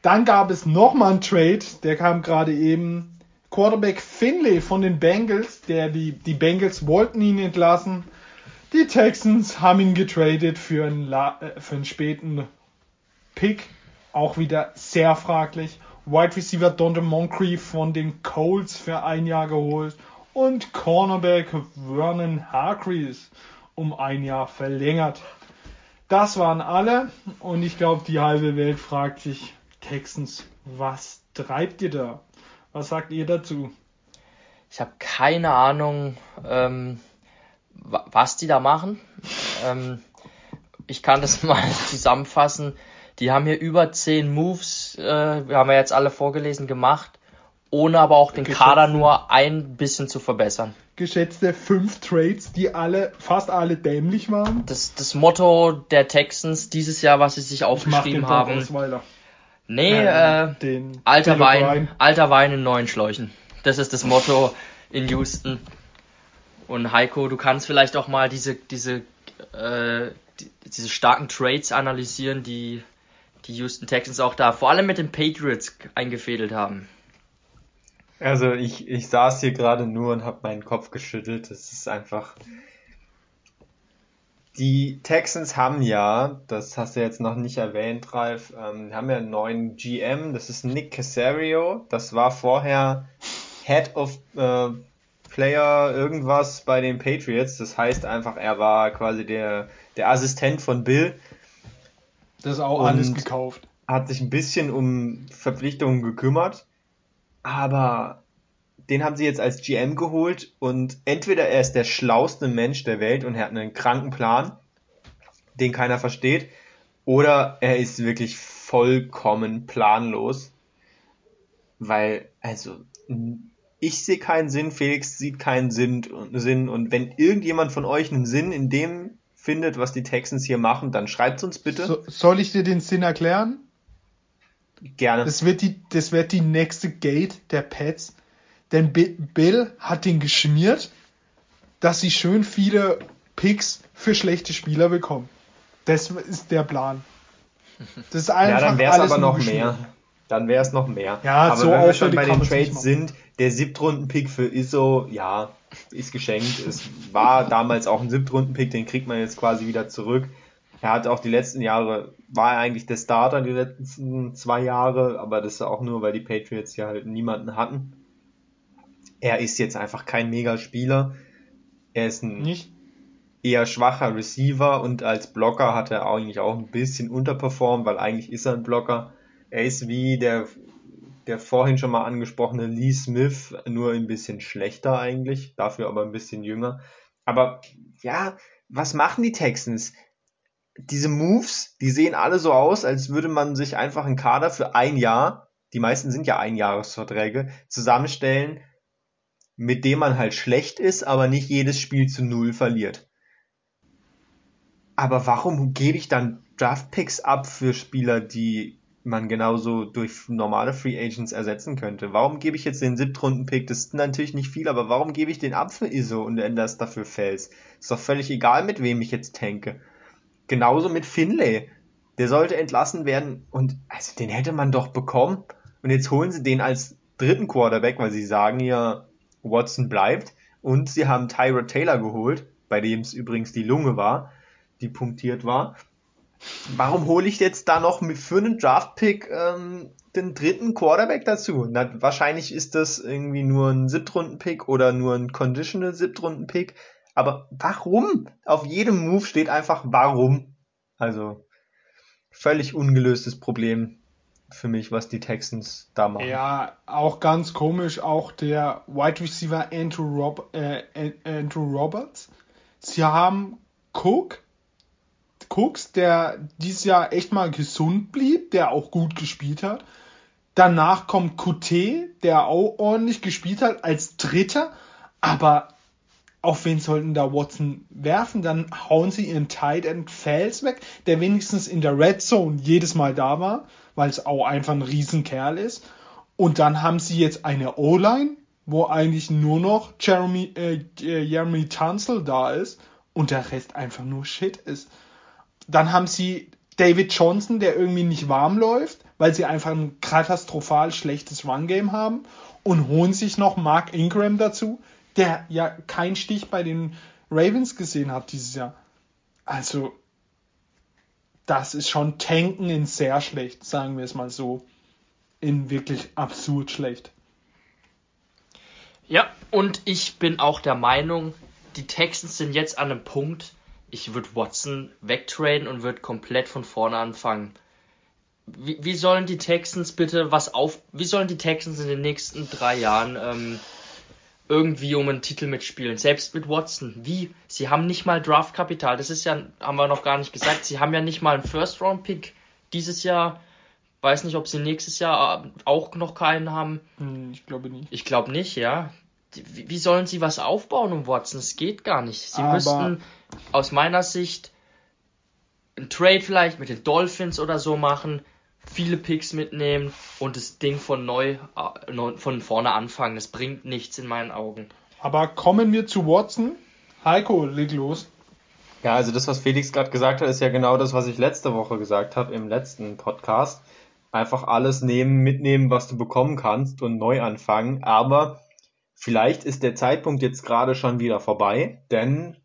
Dann gab es nochmal einen Trade, der kam gerade eben. Quarterback Finlay von den Bengals, der die, die Bengals wollten ihn entlassen. Die Texans haben ihn getradet für einen, La äh, für einen späten Pick. Auch wieder sehr fraglich. Wide Receiver Donde Moncrief von den Colts für ein Jahr geholt und Cornerback Vernon Hargreaves um ein Jahr verlängert. Das waren alle und ich glaube, die halbe Welt fragt sich, Texans, was treibt ihr da? Was sagt ihr dazu? Ich habe keine Ahnung, ähm, was die da machen. Ähm, ich kann das mal zusammenfassen. Die haben hier über zehn Moves, äh, wir haben ja jetzt alle vorgelesen, gemacht ohne aber auch den geschätzte, Kader nur ein bisschen zu verbessern. Geschätzte fünf Trades, die alle, fast alle dämlich waren. Das, das Motto der Texans dieses Jahr, was sie sich aufgeschrieben haben. Osweiler. Nee, äh, äh alter Wein, alter Wein in neuen Schläuchen. Das ist das Motto in Houston. Und Heiko, du kannst vielleicht auch mal diese, diese, äh, die, diese starken Trades analysieren, die die Houston Texans auch da, vor allem mit den Patriots eingefädelt haben. Also ich, ich saß hier gerade nur und habe meinen Kopf geschüttelt. Das ist einfach. Die Texans haben ja, das hast du jetzt noch nicht erwähnt, Ralf, ähm, haben ja einen neuen GM, das ist Nick Casario. Das war vorher Head of äh, Player irgendwas bei den Patriots. Das heißt einfach, er war quasi der, der Assistent von Bill. Das ist auch alles gekauft. Hat sich ein bisschen um Verpflichtungen gekümmert aber den haben sie jetzt als GM geholt und entweder er ist der schlauste Mensch der Welt und er hat einen kranken Plan, den keiner versteht, oder er ist wirklich vollkommen planlos, weil, also, ich sehe keinen Sinn, Felix sieht keinen Sinn, Sinn und wenn irgendjemand von euch einen Sinn in dem findet, was die Texans hier machen, dann schreibt uns bitte. So, soll ich dir den Sinn erklären? Gerne. Das wird die, das wird die nächste Gate der Pets. Denn Bill hat den geschmiert, dass sie schön viele Picks für schlechte Spieler bekommen. Das ist der Plan. Das ist einfach ja, dann wäre es aber noch mehr. Dann wäre es noch mehr. Ja, aber so wenn wir schon bei den Trades sind, der Siebtrunden-Pick für ISO, ja, ist geschenkt. Es war damals auch ein Siebtrunden-Pick, den kriegt man jetzt quasi wieder zurück. Er hat auch die letzten Jahre, war er eigentlich der Starter die letzten zwei Jahre, aber das ist auch nur, weil die Patriots ja halt niemanden hatten. Er ist jetzt einfach kein Mega-Spieler. Er ist ein Nicht? eher schwacher Receiver und als Blocker hat er eigentlich auch ein bisschen unterperformt, weil eigentlich ist er ein Blocker. Er ist wie der, der vorhin schon mal angesprochene Lee Smith, nur ein bisschen schlechter eigentlich, dafür aber ein bisschen jünger. Aber ja, was machen die Texans? diese Moves, die sehen alle so aus, als würde man sich einfach einen Kader für ein Jahr, die meisten sind ja Einjahresverträge, zusammenstellen, mit dem man halt schlecht ist, aber nicht jedes Spiel zu null verliert. Aber warum gebe ich dann Draftpicks ab für Spieler, die man genauso durch normale Free Agents ersetzen könnte. Warum gebe ich jetzt den Siebtrunden-Pick? Das ist natürlich nicht viel, aber warum gebe ich den Apfel-ISO und ändere es dafür Fels? Ist doch völlig egal, mit wem ich jetzt tanke. Genauso mit Finlay. Der sollte entlassen werden und also den hätte man doch bekommen. Und jetzt holen sie den als dritten Quarterback, weil sie sagen ja, Watson bleibt. Und sie haben Tyra Taylor geholt, bei dem es übrigens die Lunge war, die punktiert war warum hole ich jetzt da noch für einen Draft-Pick ähm, den dritten Quarterback dazu? Na, wahrscheinlich ist das irgendwie nur ein Siebtrunden-Pick oder nur ein Conditional Siebtrunden-Pick. Aber warum? Auf jedem Move steht einfach warum. Also völlig ungelöstes Problem für mich, was die Texans da machen. Ja, auch ganz komisch, auch der Wide Receiver Andrew, Rob, äh, Andrew Roberts. Sie haben Cook, Cooks, der dieses Jahr echt mal gesund blieb, der auch gut gespielt hat. Danach kommt QT, der auch ordentlich gespielt hat, als Dritter. Aber auf wen sollten da Watson werfen? Dann hauen sie ihren Tight End Fels weg, der wenigstens in der Red Zone jedes Mal da war, weil es auch einfach ein Riesenkerl ist. Und dann haben sie jetzt eine O-Line, wo eigentlich nur noch Jeremy, äh, Jeremy Tunzel da ist und der Rest einfach nur Shit ist. Dann haben sie David Johnson, der irgendwie nicht warm läuft, weil sie einfach ein katastrophal schlechtes Run-Game haben und holen sich noch Mark Ingram dazu, der ja keinen Stich bei den Ravens gesehen hat dieses Jahr. Also, das ist schon Tanken in sehr schlecht, sagen wir es mal so. In wirklich absurd schlecht. Ja, und ich bin auch der Meinung, die Texans sind jetzt an einem Punkt, ich würde Watson wegtraden und würde komplett von vorne anfangen. Wie, wie sollen die Texans bitte was auf, wie sollen die Texans in den nächsten drei Jahren ähm, irgendwie um einen Titel mitspielen? Selbst mit Watson. Wie? Sie haben nicht mal Draftkapital. Das ist ja, haben wir noch gar nicht gesagt. Sie haben ja nicht mal einen First-Round-Pick dieses Jahr. Weiß nicht, ob sie nächstes Jahr äh, auch noch keinen haben. Hm, ich glaube nicht. Ich glaube nicht, ja wie sollen sie was aufbauen um Watson? Es geht gar nicht. Sie Aber müssten aus meiner Sicht ein Trade vielleicht mit den Dolphins oder so machen, viele Picks mitnehmen und das Ding von neu äh, von vorne anfangen. Das bringt nichts in meinen Augen. Aber kommen wir zu Watson. Heiko, leg los. Ja, also das, was Felix gerade gesagt hat, ist ja genau das, was ich letzte Woche gesagt habe im letzten Podcast. Einfach alles nehmen, mitnehmen, was du bekommen kannst und neu anfangen. Aber Vielleicht ist der Zeitpunkt jetzt gerade schon wieder vorbei, denn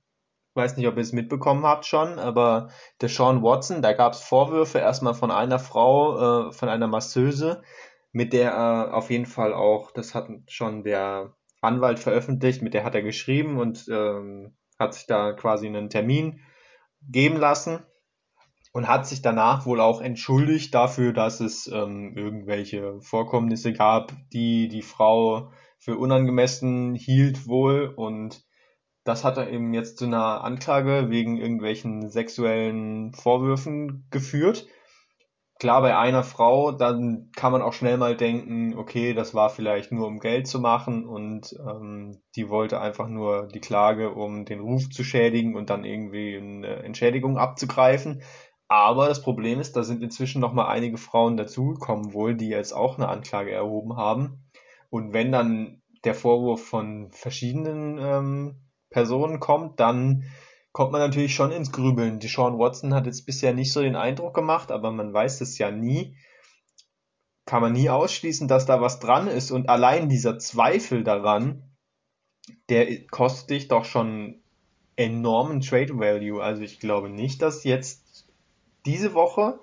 weiß nicht, ob ihr es mitbekommen habt schon, aber der Sean Watson, da gab es Vorwürfe erstmal von einer Frau, äh, von einer Masseuse, mit der er auf jeden Fall auch, das hat schon der Anwalt veröffentlicht, mit der hat er geschrieben und ähm, hat sich da quasi einen Termin geben lassen und hat sich danach wohl auch entschuldigt dafür, dass es ähm, irgendwelche Vorkommnisse gab, die die Frau für unangemessen hielt wohl und das hat er eben jetzt zu einer Anklage wegen irgendwelchen sexuellen Vorwürfen geführt. Klar, bei einer Frau, dann kann man auch schnell mal denken, okay, das war vielleicht nur um Geld zu machen und ähm, die wollte einfach nur die Klage, um den Ruf zu schädigen und dann irgendwie eine Entschädigung abzugreifen. Aber das Problem ist, da sind inzwischen noch mal einige Frauen dazugekommen wohl, die jetzt auch eine Anklage erhoben haben. Und wenn dann der Vorwurf von verschiedenen ähm, Personen kommt, dann kommt man natürlich schon ins Grübeln. Die Sean Watson hat jetzt bisher nicht so den Eindruck gemacht, aber man weiß es ja nie. Kann man nie ausschließen, dass da was dran ist. Und allein dieser Zweifel daran, der kostet dich doch schon enormen Trade Value. Also ich glaube nicht, dass jetzt diese Woche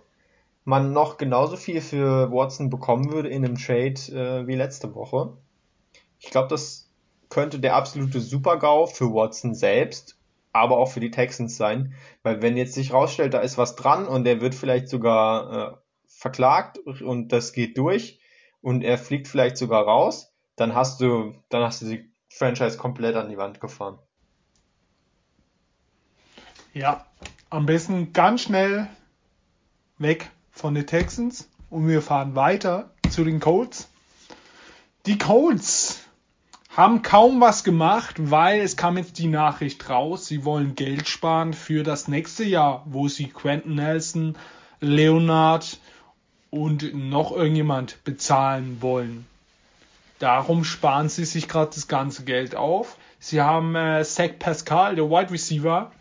man noch genauso viel für Watson bekommen würde in einem Trade äh, wie letzte Woche. Ich glaube, das könnte der absolute Super-GAU für Watson selbst, aber auch für die Texans sein, weil wenn jetzt sich rausstellt, da ist was dran und er wird vielleicht sogar äh, verklagt und das geht durch und er fliegt vielleicht sogar raus, dann hast du, dann hast du die Franchise komplett an die Wand gefahren. Ja, am besten ganz schnell weg von den Texans und wir fahren weiter zu den Colts. Die Colts haben kaum was gemacht, weil es kam jetzt die Nachricht raus, sie wollen Geld sparen für das nächste Jahr, wo sie Quentin Nelson, Leonard und noch irgendjemand bezahlen wollen. Darum sparen sie sich gerade das ganze Geld auf. Sie haben äh, Zach Pascal, der Wide Receiver,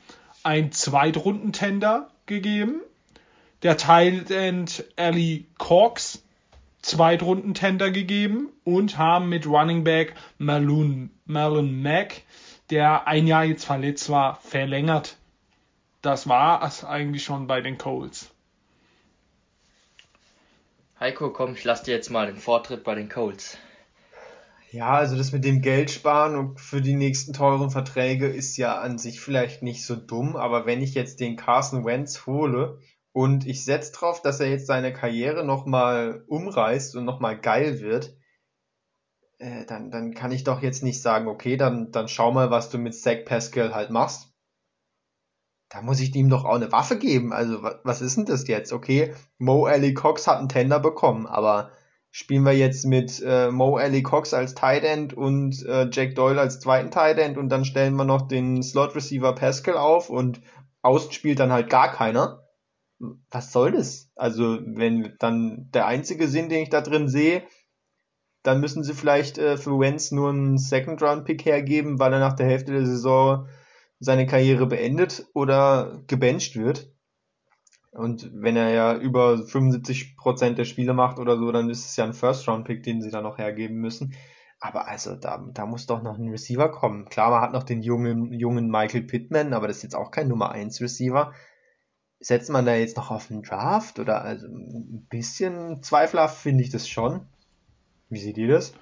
ein Zweitrundentender gegeben. Der Tight End Ali Cox Zweitrundentender gegeben und haben mit Running Back Marlon, Marlon Mack, der ein Jahr jetzt verletzt war, verlängert. Das war es eigentlich schon bei den Colts. Heiko, komm, ich lass dir jetzt mal den Vortritt bei den Colts. Ja, also das mit dem Geld sparen und für die nächsten teuren Verträge ist ja an sich vielleicht nicht so dumm, aber wenn ich jetzt den Carson Wentz hole und ich setze drauf, dass er jetzt seine Karriere nochmal umreißt und nochmal geil wird, äh, dann, dann kann ich doch jetzt nicht sagen, okay, dann, dann schau mal, was du mit Zach Pascal halt machst. Da muss ich ihm doch auch eine Waffe geben. Also, was ist denn das jetzt? Okay, Mo Alley Cox hat einen Tender bekommen, aber spielen wir jetzt mit äh, Mo Alley Cox als Tight End und äh, Jack Doyle als zweiten Tight End und dann stellen wir noch den Slot Receiver Pascal auf und außen spielt dann halt gar keiner was soll das? Also, wenn dann der einzige Sinn, den ich da drin sehe, dann müssen sie vielleicht äh, für Wentz nur einen Second-Round-Pick hergeben, weil er nach der Hälfte der Saison seine Karriere beendet oder gebencht wird. Und wenn er ja über 75% der Spiele macht oder so, dann ist es ja ein First-Round-Pick, den sie dann noch hergeben müssen. Aber also, da, da muss doch noch ein Receiver kommen. Klar, man hat noch den jungen, jungen Michael Pittman, aber das ist jetzt auch kein Nummer 1 Receiver setzt man da jetzt noch auf einen Draft oder also ein bisschen zweifelhaft finde ich das schon. Wie seht ihr das?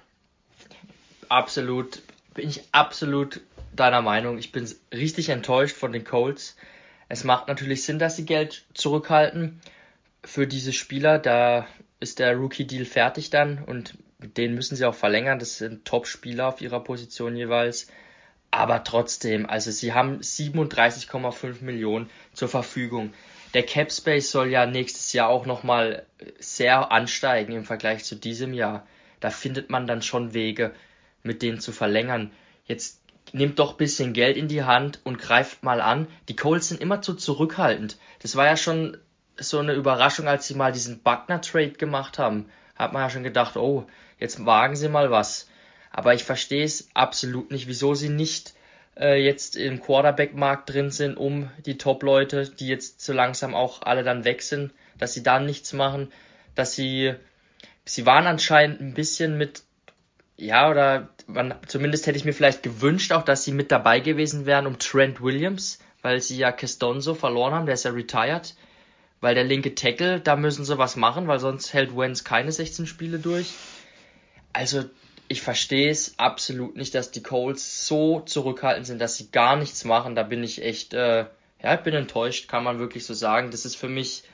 Absolut, bin ich absolut deiner Meinung. Ich bin richtig enttäuscht von den Colts. Es macht natürlich Sinn, dass sie Geld zurückhalten für diese Spieler. Da ist der Rookie-Deal fertig dann und den müssen sie auch verlängern. Das sind Top-Spieler auf ihrer Position jeweils. Aber trotzdem, also sie haben 37,5 Millionen zur Verfügung. Der Cap Space soll ja nächstes Jahr auch nochmal sehr ansteigen im Vergleich zu diesem Jahr. Da findet man dann schon Wege, mit denen zu verlängern. Jetzt nehmt doch bisschen Geld in die Hand und greift mal an. Die Colts sind immer zu zurückhaltend. Das war ja schon so eine Überraschung, als sie mal diesen Buckner Trade gemacht haben. Hat man ja schon gedacht, oh, jetzt wagen sie mal was. Aber ich verstehe es absolut nicht, wieso sie nicht äh, jetzt im Quarterback-Markt drin sind, um die Top-Leute, die jetzt so langsam auch alle dann weg sind, dass sie da nichts machen, dass sie, sie waren anscheinend ein bisschen mit, ja, oder man, zumindest hätte ich mir vielleicht gewünscht auch, dass sie mit dabei gewesen wären um Trent Williams, weil sie ja Castonzo verloren haben, der ist ja retired. Weil der linke Tackle, da müssen sie was machen, weil sonst hält Wentz keine 16 Spiele durch. Also ich verstehe es absolut nicht, dass die Coles so zurückhaltend sind, dass sie gar nichts machen. Da bin ich echt, äh, ja, ich bin enttäuscht, kann man wirklich so sagen. Das ist für mich,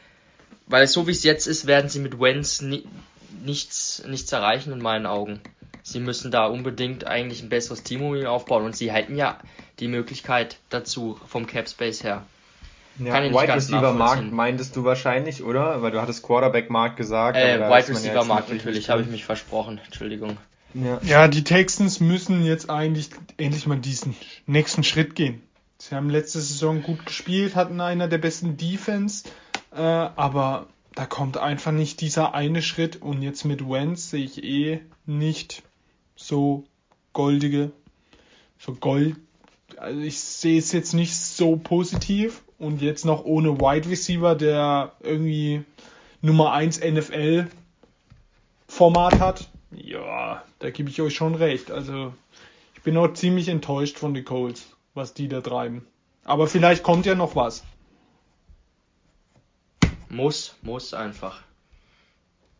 weil so wie es jetzt ist, werden sie mit Wenz ni nichts, nichts erreichen in meinen Augen. Sie müssen da unbedingt eigentlich ein besseres Team um ihn aufbauen und sie hätten ja die Möglichkeit dazu vom Cap Space her. Ja, Kann ich Wide Receiver Markt meintest du wahrscheinlich, oder? Weil du hattest Quarterback Markt gesagt. Äh, Wide Receiver Markt natürlich, habe ich mich versprochen. Entschuldigung. Ja. ja, die Texans müssen jetzt eigentlich endlich mal diesen nächsten Schritt gehen. Sie haben letzte Saison gut gespielt, hatten einer der besten Defense, äh, aber da kommt einfach nicht dieser eine Schritt und jetzt mit Wentz sehe ich eh nicht so goldige, so Gold. Also ich sehe es jetzt nicht so positiv und jetzt noch ohne Wide Receiver, der irgendwie Nummer 1 NFL Format hat, ja, da gebe ich euch schon recht. Also ich bin auch ziemlich enttäuscht von den Colts, was die da treiben. Aber vielleicht kommt ja noch was. Muss, muss einfach.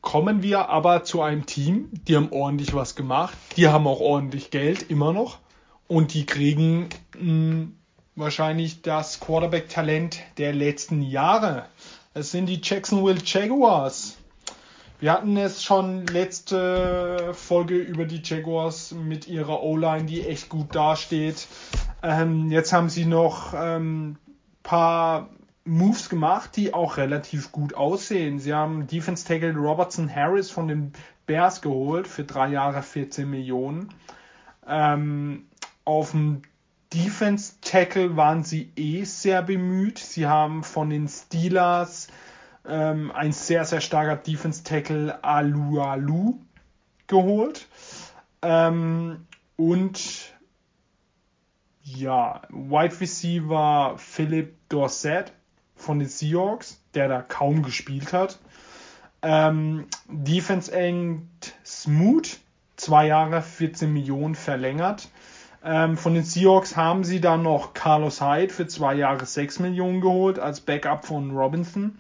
Kommen wir aber zu einem Team, die haben ordentlich was gemacht. Die haben auch ordentlich Geld, immer noch. Und die kriegen mh, hm, wahrscheinlich das Quarterback-Talent der letzten Jahre. Es sind die Jacksonville Jaguars. Wir hatten es schon letzte Folge über die Jaguars mit ihrer O-Line, die echt gut dasteht. Ähm, jetzt haben sie noch ähm, paar Moves gemacht, die auch relativ gut aussehen. Sie haben Defense Tackle Robertson Harris von den Bears geholt für drei Jahre 14 Millionen. Ähm, auf dem Defense Tackle waren sie eh sehr bemüht. Sie haben von den Steelers ähm, ein sehr, sehr starker Defense Tackle Alualu geholt. Ähm, und ja, Wide Receiver Philip Dorsett von den Seahawks, der da kaum gespielt hat. Ähm, Defense End Smoot, zwei Jahre 14 Millionen verlängert. Ähm, von den Seahawks haben sie dann noch Carlos Hyde für zwei Jahre 6 Millionen geholt als Backup von Robinson.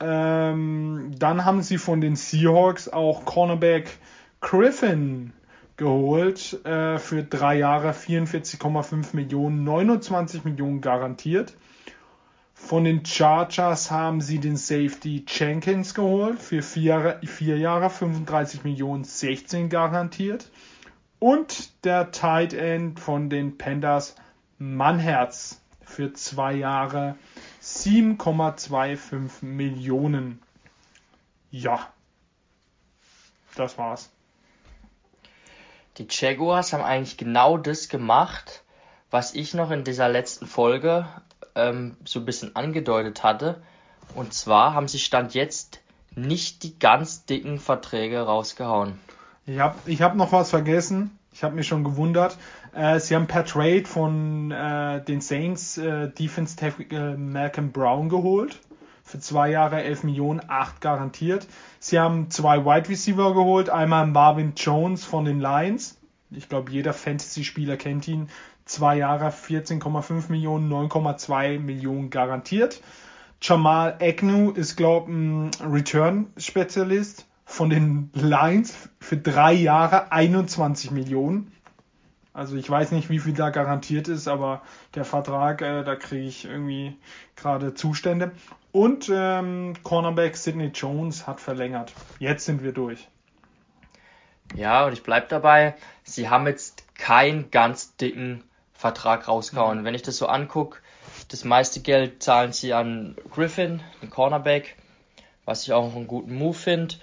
Ähm, dann haben sie von den Seahawks auch Cornerback Griffin geholt äh, für drei Jahre 44,5 Millionen, 29 Millionen garantiert. Von den Chargers haben sie den Safety Jenkins geholt für vier, vier Jahre 35 Millionen, 16 garantiert. Und der Tight End von den Pandas Mannherz für zwei Jahre 7,25 Millionen. Ja, das war's. Die Jaguars haben eigentlich genau das gemacht, was ich noch in dieser letzten Folge ähm, so ein bisschen angedeutet hatte. Und zwar haben sie Stand jetzt nicht die ganz dicken Verträge rausgehauen. Ich habe ich hab noch was vergessen. Ich habe mich schon gewundert. Äh, sie haben per Trade von äh, den Saints äh, Defense Tackle Malcolm Brown geholt. Für zwei Jahre 11 Millionen, 8 garantiert. Sie haben zwei Wide Receiver geholt. Einmal Marvin Jones von den Lions. Ich glaube, jeder Fantasy-Spieler kennt ihn zwei Jahre 14,5 Millionen, 9,2 Millionen garantiert. Jamal Agnew ist, glaube ich, ein Return-Spezialist von den Lions für drei Jahre 21 Millionen. Also ich weiß nicht, wie viel da garantiert ist, aber der Vertrag, äh, da kriege ich irgendwie gerade Zustände. Und ähm, Cornerback Sidney Jones hat verlängert. Jetzt sind wir durch. Ja, und ich bleibe dabei, sie haben jetzt keinen ganz dicken Vertrag rausgehauen. Mhm. Wenn ich das so angucke, das meiste Geld zahlen sie an Griffin, den Cornerback, was ich auch einen guten Move finde.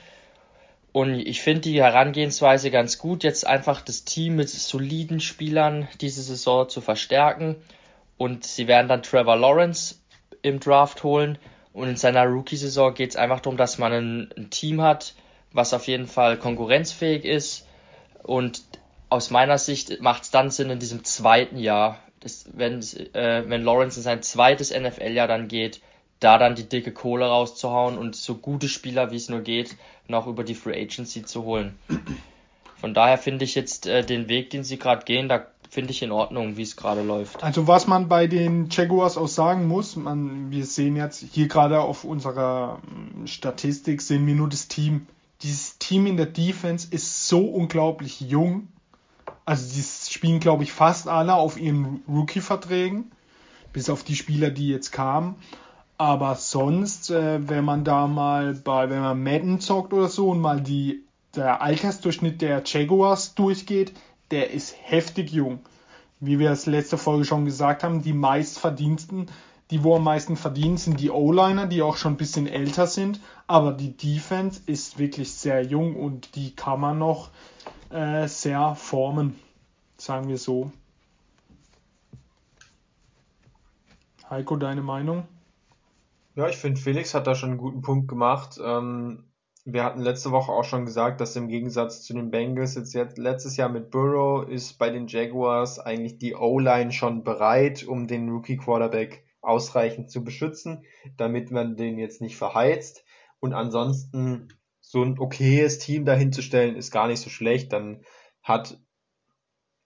Und ich finde die Herangehensweise ganz gut, jetzt einfach das Team mit soliden Spielern diese Saison zu verstärken. Und sie werden dann Trevor Lawrence im Draft holen. Und in seiner Rookie-Saison geht es einfach darum, dass man ein, ein Team hat, was auf jeden Fall konkurrenzfähig ist. Und aus meiner Sicht macht es dann Sinn in diesem zweiten Jahr, das, wenn, äh, wenn Lawrence in sein zweites NFL-Jahr dann geht, da dann die dicke Kohle rauszuhauen und so gute Spieler wie es nur geht, noch über die Free Agency zu holen. Von daher finde ich jetzt äh, den Weg, den sie gerade gehen, da finde ich in Ordnung, wie es gerade läuft. Also was man bei den Jaguars auch sagen muss, man, wir sehen jetzt hier gerade auf unserer ähm, Statistik, sehen wir nur das Team. Dieses Team in der Defense ist so unglaublich jung also die spielen, glaube ich, fast alle auf ihren Rookie-Verträgen, bis auf die Spieler, die jetzt kamen. Aber sonst, äh, wenn man da mal bei, wenn man Madden zockt oder so und mal die, der Altersdurchschnitt der Jaguars durchgeht, der ist heftig jung. Wie wir es letzte Folge schon gesagt haben, die meistverdiensten, die wo am meisten verdienen, sind die O-Liner, die auch schon ein bisschen älter sind. Aber die Defense ist wirklich sehr jung und die kann man noch äh, sehr formen, sagen wir so. Heiko, deine Meinung? Ja, ich finde, Felix hat da schon einen guten Punkt gemacht. Ähm, wir hatten letzte Woche auch schon gesagt, dass im Gegensatz zu den Bengals jetzt, jetzt letztes Jahr mit Burrow ist bei den Jaguars eigentlich die O-Line schon bereit, um den Rookie Quarterback ausreichend zu beschützen, damit man den jetzt nicht verheizt. Und ansonsten so ein okayes Team dahinzustellen, ist gar nicht so schlecht. Dann hat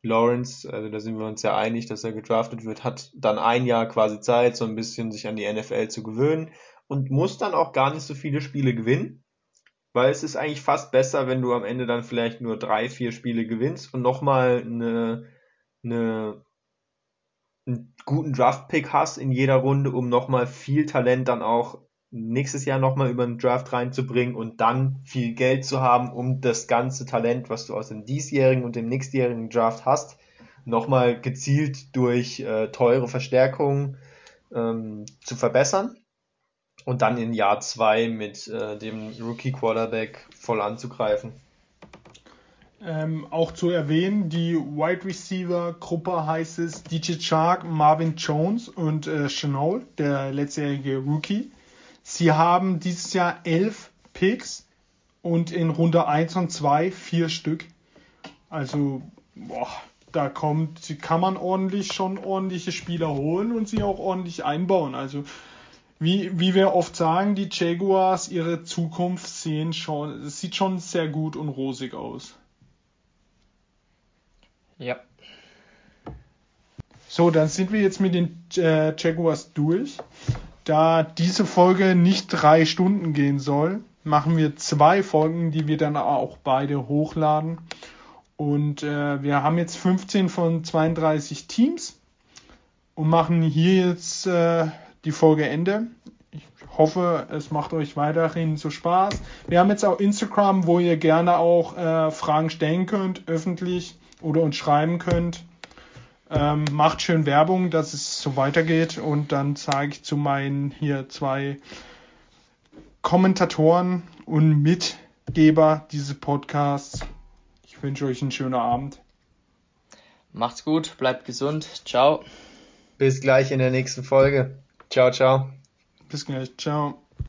Lawrence, also da sind wir uns ja einig, dass er gedraftet wird, hat dann ein Jahr quasi Zeit, so ein bisschen sich an die NFL zu gewöhnen und muss dann auch gar nicht so viele Spiele gewinnen, weil es ist eigentlich fast besser, wenn du am Ende dann vielleicht nur drei, vier Spiele gewinnst und nochmal eine, eine, einen guten Draft-Pick hast in jeder Runde, um nochmal viel Talent dann auch nächstes Jahr nochmal über den Draft reinzubringen und dann viel Geld zu haben, um das ganze Talent, was du aus dem diesjährigen und dem nächstjährigen Draft hast, nochmal gezielt durch äh, teure Verstärkungen ähm, zu verbessern und dann in Jahr zwei mit äh, dem Rookie Quarterback voll anzugreifen. Ähm, auch zu erwähnen, die Wide Receiver Gruppe heißt es DJ Chark, Marvin Jones und äh, Chanel, der letztjährige Rookie. Sie haben dieses Jahr elf Picks und in Runde 1 und 2 vier Stück. Also, boah, da kommt, kann man ordentlich schon ordentliche Spieler holen und sie auch ordentlich einbauen. Also, wie, wie wir oft sagen, die Jaguars, ihre Zukunft sehen schon, sieht schon sehr gut und rosig aus. Ja. So, dann sind wir jetzt mit den äh, Jaguars durch. Da diese Folge nicht drei Stunden gehen soll, machen wir zwei Folgen, die wir dann auch beide hochladen. Und äh, wir haben jetzt 15 von 32 Teams und machen hier jetzt äh, die Folge Ende. Ich hoffe, es macht euch weiterhin so Spaß. Wir haben jetzt auch Instagram, wo ihr gerne auch äh, Fragen stellen könnt, öffentlich oder uns schreiben könnt. Ähm, macht schön Werbung, dass es so weitergeht und dann zeige ich zu meinen hier zwei Kommentatoren und Mitgeber dieses Podcasts. Ich wünsche euch einen schönen Abend. Macht's gut, bleibt gesund. Ciao. Bis gleich in der nächsten Folge. Ciao, ciao. Bis gleich. Ciao.